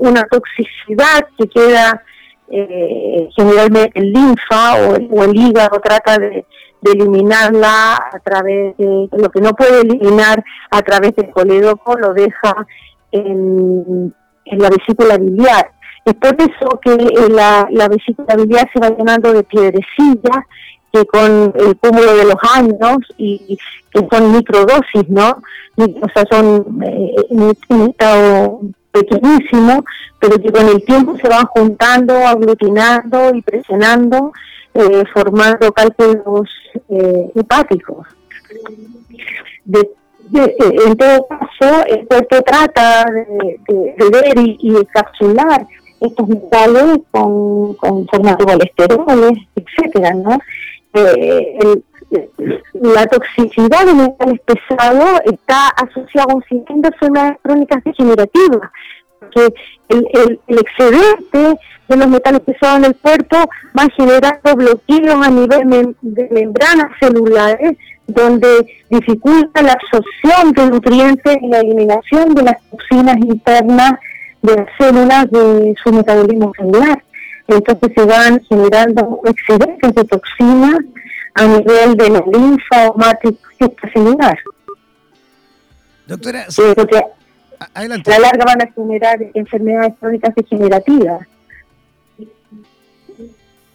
una toxicidad que queda eh, generalmente el linfa o, el hígado trata de, eliminarla a través de lo que no puede eliminar a través del colédoco lo deja en, la vesícula biliar. Es por eso que eh, la, la vesícula biliar se va llenando de piedrecillas que con el cúmulo de los años y que son microdosis, ¿no? O sea, son eh, un estado pequeñísimo, pero que con el tiempo se van juntando, aglutinando y presionando, eh, formando cálculos eh, hepáticos. En todo caso, el cuerpo trata de, ver y, y, encapsular estos metales con, con formas de colesteroles, etcétera, ¿no? Eh, la toxicidad de metales pesados está asociada sinfín de enfermedades crónicas degenerativas, porque el, el, excedente de los metales pesados en el cuerpo va generando bloqueos a nivel de membranas celulares, donde dificulta la absorción de nutrientes y la eliminación de las toxinas internas de las células de su metabolismo celular. Entonces se van generando excedentes de toxinas a nivel de la linfa o matriz celular. Doctora, adelante. A la larga van a generar enfermedades crónicas degenerativas.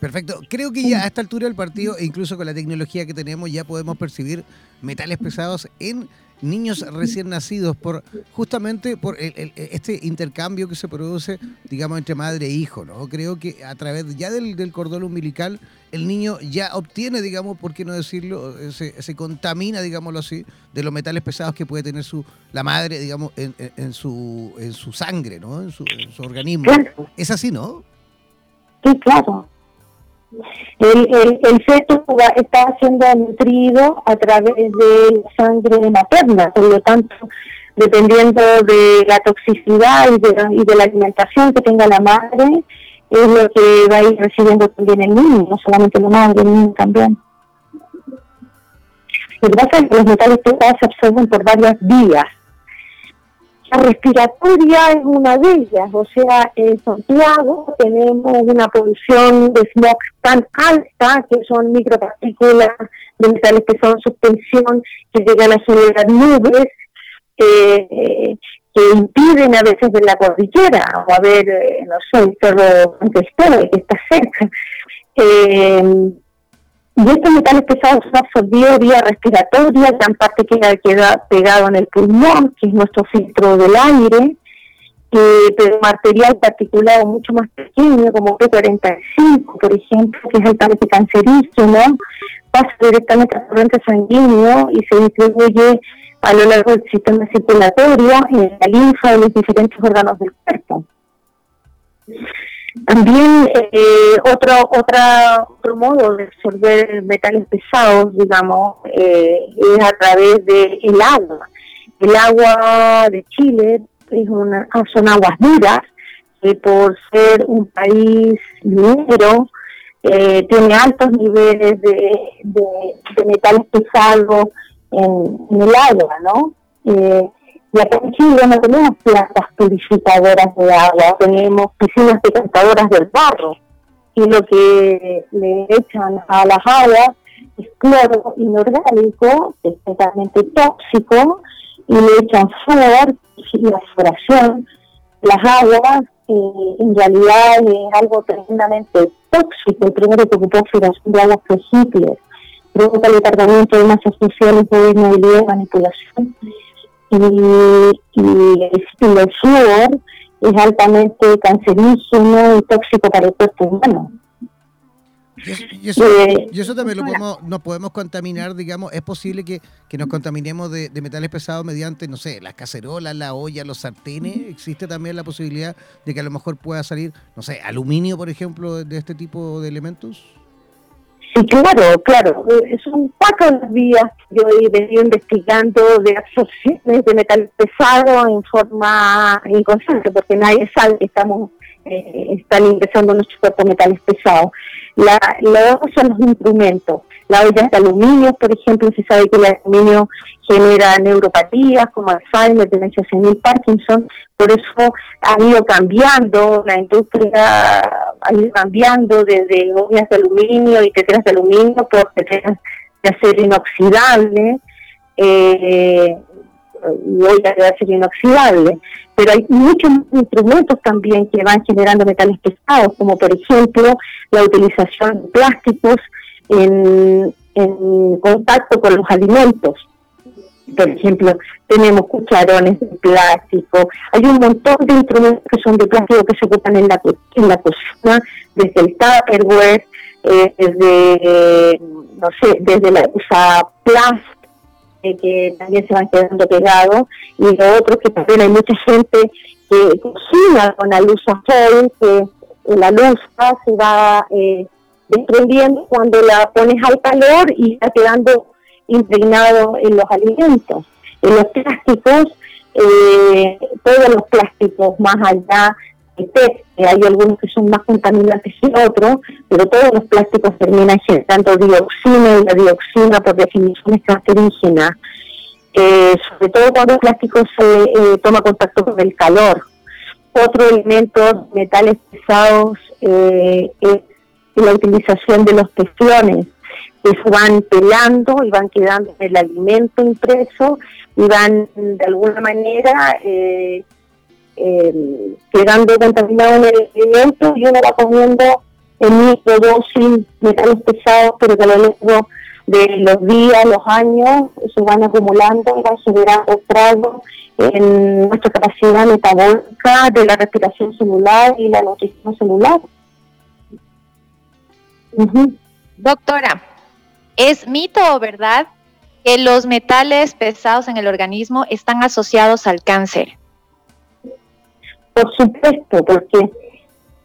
Perfecto. Creo que ya a esta altura del partido, e incluso con la tecnología que tenemos, ya podemos percibir metales pesados en niños recién nacidos por justamente por este intercambio que se produce, digamos, entre madre e hijo, ¿no? Creo que a través ya del, cordón umbilical el niño ya obtiene, digamos, por qué no decirlo, se, contamina, digámoslo así, de los metales pesados que puede tener su la madre, digamos, en, su en su sangre, ¿no? En su, organismo. Es así, ¿no? Sí, claro. El, el, feto está siendo nutrido a través de la sangre materna, por lo tanto, dependiendo de la toxicidad y de y de la alimentación que tenga la madre, es lo que va a ir recibiendo también el niño, no solamente la madre, el niño también. Lo que pasa es que los metales pesados se absorben por varias vías la respiratoria es una de ellas, o sea, en Santiago tenemos una polución de smog tan alta que son micropartículas de metales que son suspensión que llegan a generar nubes eh, que impiden a veces ver la cordillera o a ver, eh, no sé, el cerro que está cerca. Eh, y estos metales pesados son absorbidos vía respiratoria, gran parte queda, queda pegado en el pulmón, que es nuestro filtro del aire, eh, pero material particulado mucho más pequeño, como P45, por ejemplo, que es altamente cancerígeno, pasa directamente al corriente sanguíneo y se distribuye a lo largo del sistema circulatorio, en la linfa de los diferentes órganos del cuerpo. También eh, otro, otra, otro modo de absorber metales pesados, digamos, eh, es a través del el agua. El agua de Chile es una, son aguas duras, que por ser un país minero, eh, tiene altos niveles de, de, metales pesados en, en, el agua, ¿no? Y acá en Chile no tenemos plantas purificadoras de agua, tenemos piscinas decantadoras del barro. Y lo que le echan a las aguas es cloro inorgánico, es totalmente tóxico, y le echan flor y la floración. Las aguas eh, en realidad es algo tremendamente tóxico. El primero que ocupó floración de aguas fue Hitler. Provoca el tratamiento de masas sociales de movilidad y manipulación y, y el flúor es altamente cancerígeno y tóxico para el cuerpo humano. Y eso, eh, también lo podemos, nos podemos contaminar, digamos, es posible que, nos contaminemos de, metales pesados mediante, no sé, las cacerolas, la olla, los sartenes. Existe también la posibilidad de que a lo mejor pueda salir, no sé, aluminio, por ejemplo, de este tipo de elementos. Sí, claro, claro. Eh, son cuatro las vías que yo he venido investigando de absorciones de metal pesado en forma inconsciente, porque nadie sabe que estamos eh, están ingresando nuestro cuerpo metales pesados. La, los son los instrumentos. La olla de aluminio, por ejemplo, se sabe que el aluminio genera neuropatías como Alzheimer, demencia senil, Parkinson, por eso ha ido cambiando, la industria ha ido cambiando desde ollas de aluminio y teteras de aluminio por teteras de acero inoxidable, eh, y ollas de acero inoxidable. Pero hay muchos instrumentos también que van generando metales pesados, como por ejemplo la utilización de plásticos en, contacto con los alimentos. Por ejemplo, tenemos cucharones de plástico. Hay un montón de instrumentos que son de plástico que se ocupan en la, en la cocina, desde el Tupperware, eh, desde, no sé, desde la plástica eh, que también se van quedando pegados, y lo otro que también hay mucha gente que cocina con la luz a que la luz se va eh, desprendiendo cuando la pones al calor y está quedando impregnado en los alimentos. En los plásticos, eh, todos los plásticos más allá hay algunos que son más contaminantes que otros, pero todos los plásticos terminan generando dioxina y la dioxina por definición es cancerígena, eh, sobre todo cuando el plástico se eh, toma contacto con el calor. Otro elemento, metales pesados, eh, es la utilización de los teflones, que se van pelando y van quedando en el alimento impreso y van de alguna manera eh, eh, quedando contaminado en el alimento y uno va comiendo en microdosis metales pesados, pero que a lo largo de los días, los años, se van acumulando y van generando estragos en nuestra capacidad metabólica de la respiración celular y la nutrición celular. Doctora, ¿es mito o verdad que los metales pesados en el organismo están asociados al cáncer? Por supuesto, porque,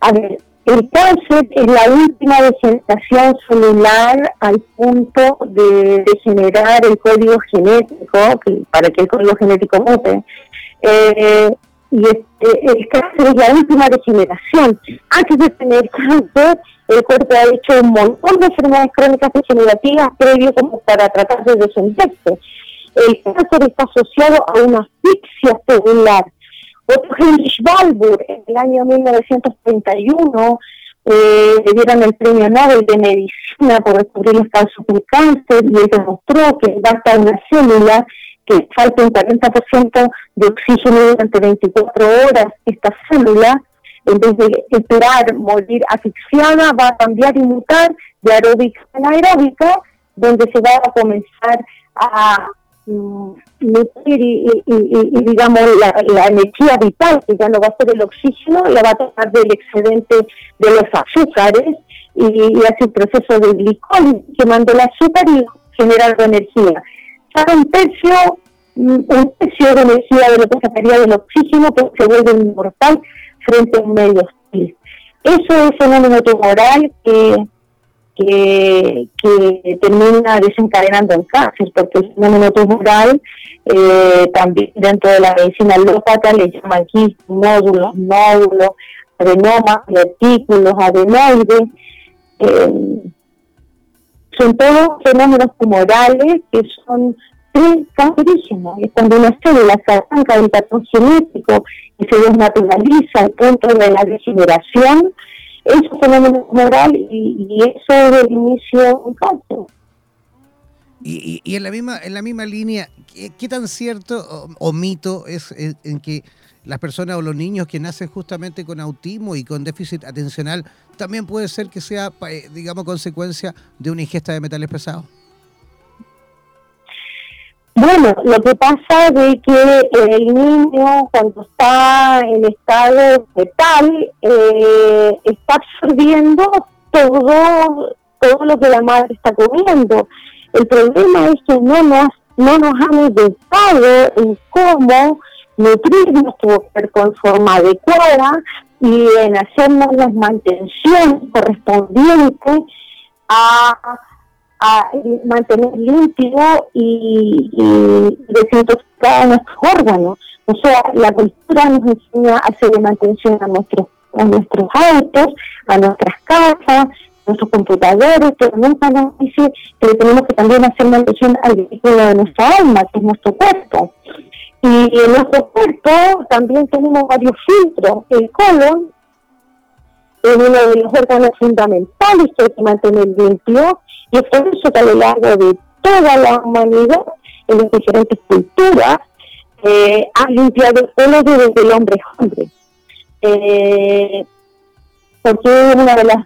a ver, el cáncer es la última degeneración celular al punto de, generar el código genético, para que el código genético mute. Eh, y eh, el cáncer es la última degeneración. Antes de tener cáncer, el cuerpo ha hecho un montón de enfermedades crónicas degenerativas previos como para tratar de defenderse. El cáncer está asociado a una asfixia celular otro Heinrich Balbur, en el año 1931, eh, le dieron el premio Nobel de Medicina por descubrir los causas del cáncer y él demostró que basta una célula que falta un 40% de oxígeno durante 24 horas, esta célula, en vez de esperar morir asfixiada, va a cambiar y mutar de aeróbica a anaeróbica, donde se va a comenzar a y, digamos la, energía vital, que ya no va a ser el oxígeno, la va a tomar del excedente de los azúcares y, hace un proceso de glicol quemando el azúcar y generando energía. Un mm, un tercio de energía de lo que sacaría del oxígeno que se vuelve inmortal frente a un medio hostil. Eso es un fenómeno tumoral que que, que termina desencadenando el cáncer, porque el fenómeno tumoral eh, también dentro de la medicina alópata le llaman aquí nódulos, nódulos, adenomas, retículos, adenoides. Eh, son todos fenómenos tumorales que son cancerígenos. Es cuando una célula se arranca del patrón genético y se desnaturaliza al punto de la degeneración, es un fenómeno moral y, eso es el inicio de un cáncer. Y, y, en la misma en la misma línea, ¿qué, tan cierto o, mito es en, que las personas o los niños que nacen justamente con autismo y con déficit atencional también puede ser que sea, eh, digamos, consecuencia de una ingesta de metales pesados? Bueno, lo que pasa es que el niño cuando está en estado fetal eh, está absorbiendo todo, todo lo que la madre está comiendo. El problema es que no nos, no nos han educado en cómo nutrir nuestro cuerpo en forma adecuada y en hacernos las mantenciones correspondientes a a mantener limpio y, y desintoxicar nuestros órganos. O sea, la cultura nos enseña a hacer mantención a nuestros, a nuestros autos, a nuestras casas, nuestros computadores, pero nunca nos dice que tenemos que también hacer mención al vehículo de nuestra alma, que es nuestro cuerpo. Y en nuestro cuerpo también tenemos varios filtros. El colon es uno de los órganos fundamentales que hay que mantener limpio y es por eso que a lo largo de toda la humanidad, en las diferentes culturas, eh, ha limpiado el colon desde el hombre hombre. Eh, porque es uno de los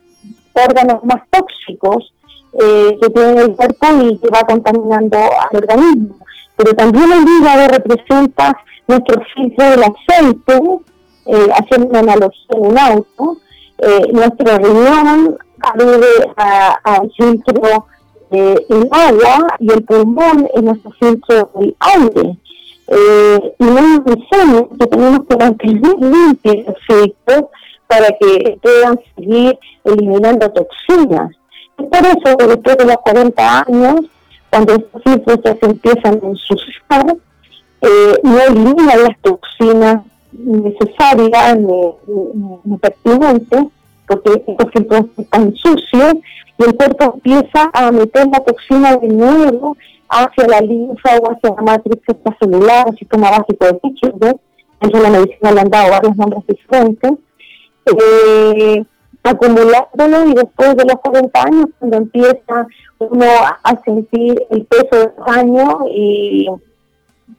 órganos más tóxicos eh, que tiene el cuerpo y que va contaminando al organismo. Pero también el hígado representa nuestro filtro del aceite, eh, haciendo una analogía en un auto, eh, riñón alude al filtro del agua y el pulmón es nuestro filtro del aire. Eh, y no dicen que tenemos que mantener limpios los filtros para que puedan seguir eliminando toxinas. Y por eso, después de los 40 años, cuando estos filtros se empiezan a ensuciar, eh, no eliminan las toxinas necesarias ni, pertinentes, porque estos filtros están sucios y el cuerpo empieza a meter la toxina de nuevo hacia la linfa o hacia la matriz extracelular, el sistema básico de Fischer. En la medicina le han dado varios nombres diferentes eh, acumulándolo y después de los 40 años, cuando empieza uno a sentir el peso del año y,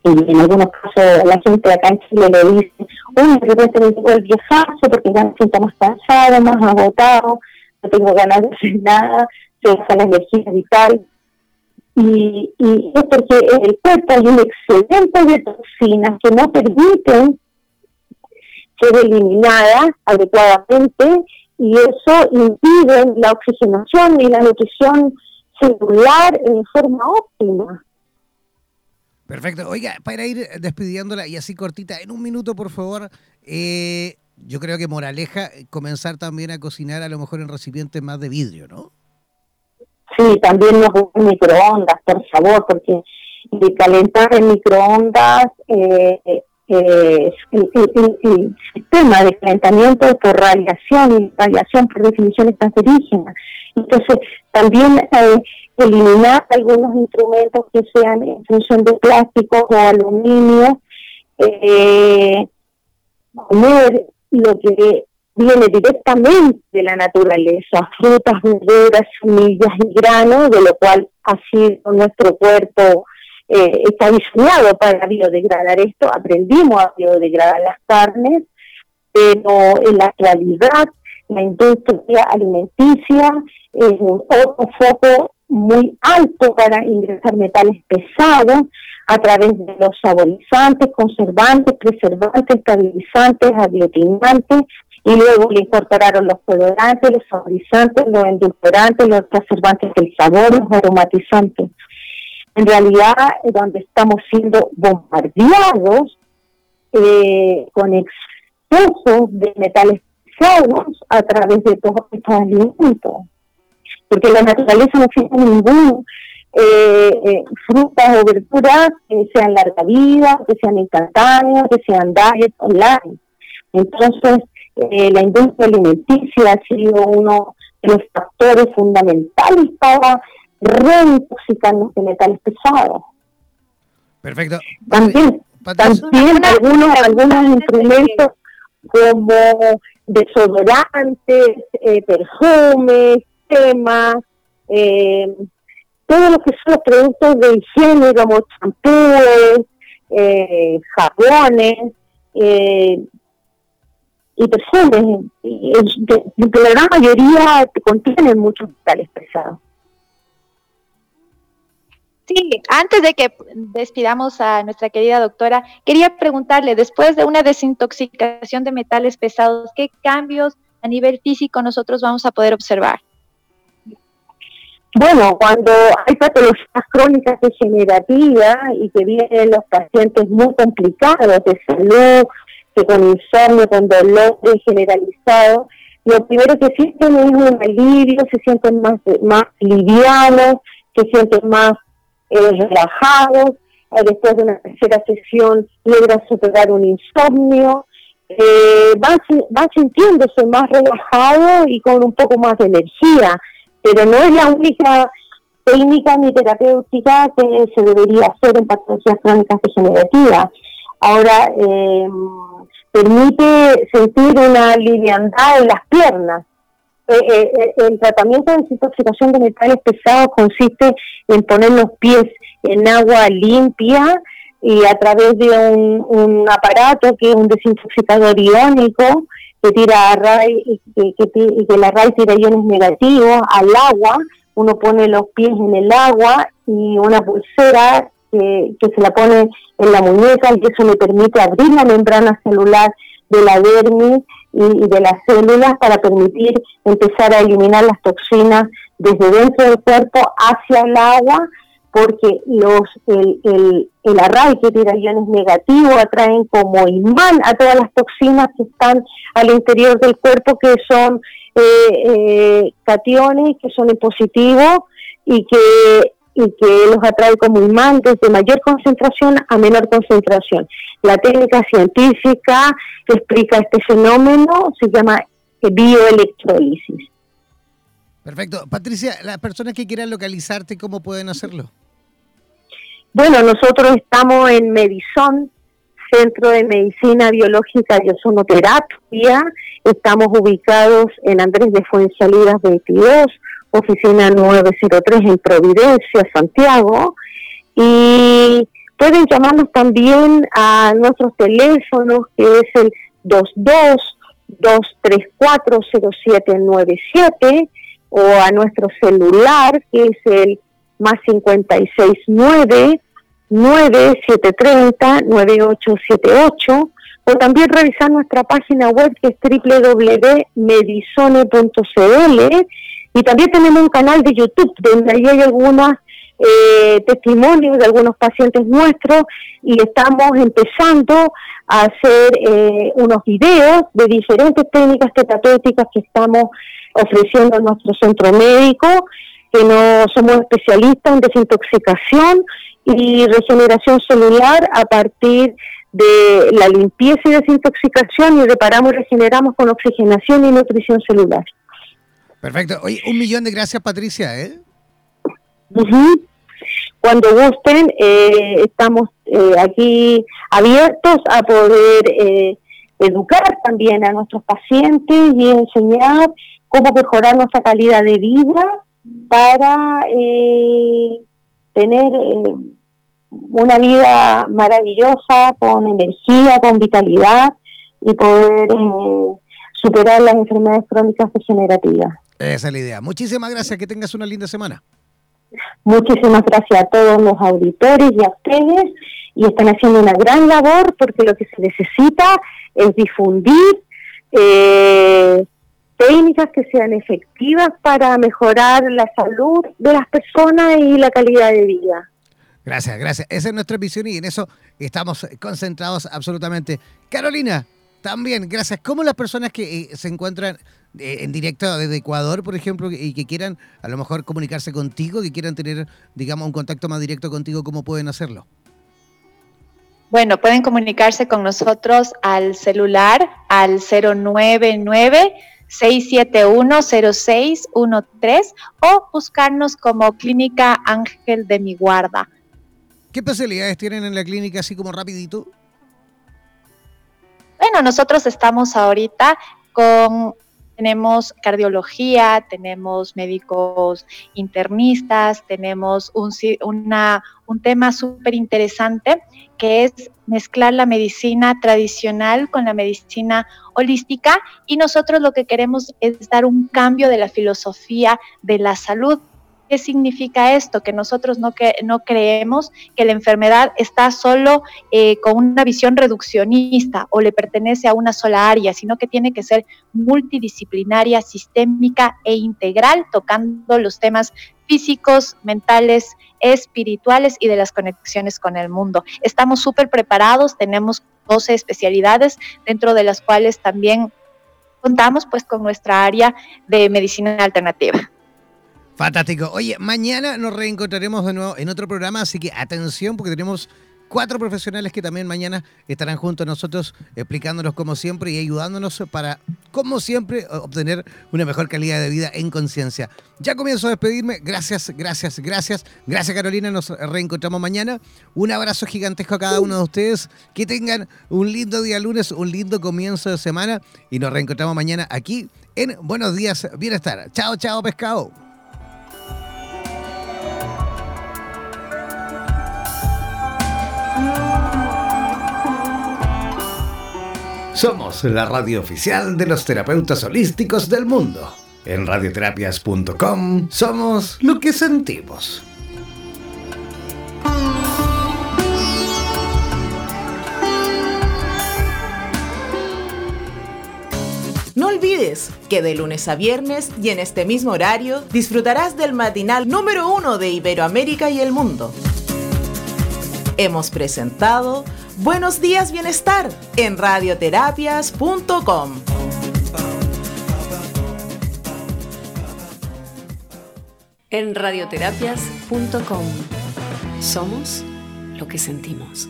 en algunos casos la gente acá en Chile le dice, uy, de repente me tengo el viejazo porque ya me siento más cansado, más agotado, no tengo ganas de hacer nada, se deja la energía vital. Y, y es porque en el cuerpo hay un excedente de toxinas que no permiten ser eliminada adecuadamente y eso impide la oxigenación y la nutrición celular en forma óptima. Perfecto. Oiga, para ir despidiéndola y así cortita, en un minuto, por favor, eh, yo creo que moraleja, comenzar también a cocinar a lo mejor en recipientes más de vidrio, ¿no? Sí, también los microondas, por favor, porque de calentar en microondas eh, eh, el, sistema de calentamiento por radiación y radiación por definición es cancerígena. Entonces, también eh, eliminar algunos instrumentos que sean en función de plástico o aluminio, eh, comer lo que viene directamente de la naturaleza, frutas, verduras, semillas y granos, de lo cual ha sido nuestro cuerpo eh, está diseñado para biodegradar esto, aprendimos a biodegradar las carnes, pero en la actualidad la industria alimenticia es un foco muy alto para ingresar metales pesados a través de los saborizantes, conservantes, preservantes, estabilizantes, aglutinantes, y luego le incorporaron los colorantes, los saborizantes, los endulcorantes, los preservantes del sabor, los aromatizantes en realidad donde estamos siendo bombardeados eh, con excesos de metales pesados a través de todos estos alimentos. Porque la naturaleza no tiene ningún eh, eh, frutas o verduras que sean larga vida, que sean instantáneas, que sean diet online. Entonces, la industria alimenticia ha sido uno de los factores fundamentales para reintoxicarnos de metales pesados. Perfecto. También, también algunos, algunos instrumentos como desodorantes, eh, perfumes, temas, eh, todo lo que son los productos de higiene como champúes, eh, jabones eh, y perfumes, la gran mayoría contienen muchos metales pesados. Sí, antes de que despidamos a nuestra querida doctora, quería preguntarle, después de una desintoxicación de metales pesados, ¿qué cambios a nivel físico nosotros vamos a poder observar? Bueno, cuando hay patologías crónicas degenerativas y que vienen los pacientes muy complicados de salud, que con insomnio, con dolor generalizado, lo primero que sienten es un alivio, se sienten más, más livianos, se sienten más eh, relajados, después de una tercera sesión logra superar un insomnio, eh, van, van sintiéndose más relajados y con un poco más de energía, pero no es la única técnica ni terapéutica que se debería hacer en patologías crónicas degenerativas. Ahora, eh, permite sentir una liviandad en las piernas. Eh, eh, el tratamiento de desintoxicación de metales pesados consiste en poner los pies en agua limpia y a través de un, aparato que es un desintoxicador iónico que tira y que, que, la RAI tira iones negativos al agua, uno pone los pies en el agua y una pulsera que, se la pone en la muñeca y eso le permite abrir la membrana celular de la dermis y, de las células para permitir empezar a eliminar las toxinas desde dentro del cuerpo hacia el agua porque los el, el, el arraigo tira iones negativos atraen como imán a todas las toxinas que están al interior del cuerpo que son eh, eh, cationes que son en positivo y que y que los atrae como imán desde mayor concentración a menor concentración. La técnica científica que explica este fenómeno se llama bioelectrólisis. Perfecto. Patricia, las personas que quieran localizarte, ¿cómo pueden hacerlo? Bueno, nosotros estamos en Medison, Centro de Medicina Biológica y Ozonoterapia. Estamos ubicados en Andrés de Fuenzalidas 22, oficina 903 en Providencia, Santiago. Y pueden llamarnos también a nuestros teléfonos, que es el 22 2340797 o a nuestro celular, que es el más 569 9730 9878 o también revisar nuestra página web que es www.medisone.cl y también tenemos un canal de YouTube donde ahí hay algunos eh, testimonios de algunos pacientes nuestros y estamos empezando a hacer eh, unos videos de diferentes técnicas terapéuticas que estamos ofreciendo en nuestro centro médico que no somos especialistas en desintoxicación y regeneración celular a partir de la limpieza y desintoxicación y reparamos y regeneramos con oxigenación y nutrición celular. Perfecto. Oye, un millón de gracias, Patricia. ¿eh? Cuando gusten, eh, estamos eh, aquí abiertos a poder eh, educar también a nuestros pacientes y enseñar cómo mejorar nuestra calidad de vida para eh, tener eh, una vida maravillosa, con energía, con vitalidad y poder eh, superar las enfermedades crónicas degenerativas. Esa es la idea. Muchísimas gracias, que tengas una linda semana. Muchísimas gracias a todos los auditores y a ustedes y están haciendo una gran labor porque lo que se necesita es difundir eh, técnicas que sean efectivas para mejorar la salud de las personas y la calidad de vida. Gracias, gracias. Esa es nuestra visión y en eso estamos concentrados absolutamente. Carolina, también, gracias. ¿Cómo las personas que eh, se encuentran en directo desde Ecuador, por ejemplo, y que quieran a lo mejor comunicarse contigo, que quieran tener, digamos, un contacto más directo contigo, cómo pueden hacerlo? Bueno, pueden comunicarse con nosotros al celular al 099 6710613 o buscarnos como Clínica Ángel de mi Guarda. ¿Qué especialidades tienen en la clínica así como rapidito? Bueno, nosotros estamos ahorita con tenemos cardiología, tenemos médicos internistas, tenemos un, una, un tema súper interesante que es mezclar la medicina tradicional con la medicina holística y nosotros lo que queremos es dar un cambio de la filosofía de la salud ¿Qué significa esto? Que nosotros no, que, no creemos que la enfermedad está solo eh, con una visión reduccionista o le pertenece a una sola área, sino que tiene que ser multidisciplinaria, sistémica e integral, tocando los temas físicos, mentales, espirituales y de las conexiones con el mundo. Estamos súper preparados, tenemos 12 especialidades, dentro de las cuales también contamos pues con nuestra área de medicina alternativa. Fantástico. Oye, mañana nos reencontraremos de nuevo en otro programa, así que atención porque tenemos cuatro profesionales que también mañana estarán junto a nosotros explicándonos como siempre y ayudándonos para, como siempre, obtener una mejor calidad de vida en conciencia. Ya comienzo a despedirme. Gracias, gracias, gracias. Gracias Carolina, nos reencontramos mañana. Un abrazo gigantesco a cada uno de ustedes. Que tengan un lindo día lunes, un lindo comienzo de semana y nos reencontramos mañana aquí en Buenos Días Bienestar. Chao, chao, pescado. Somos la radio oficial de los terapeutas holísticos del mundo. En radioterapias.com somos lo que sentimos. No olvides que de lunes a viernes y en este mismo horario disfrutarás del matinal número uno de Iberoamérica y el mundo. Hemos presentado Buenos días Bienestar en radioterapias.com. En radioterapias.com somos lo que sentimos.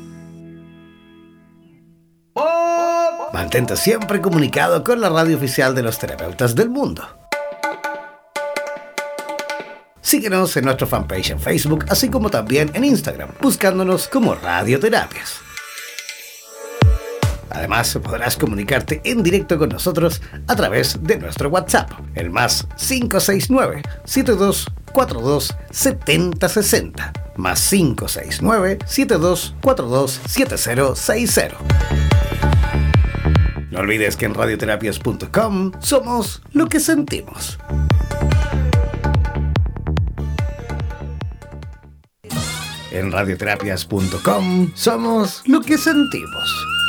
Mantente siempre comunicado con la radio oficial de los terapeutas del mundo. Síguenos en nuestro fanpage en Facebook, así como también en Instagram, buscándonos como Radioterapias. Además, podrás comunicarte en directo con nosotros a través de nuestro WhatsApp, el más 569 7242 7060 más 569 7242 7060. No olvides que en radioterapias.com somos lo que sentimos. En radioterapias.com somos lo que sentimos.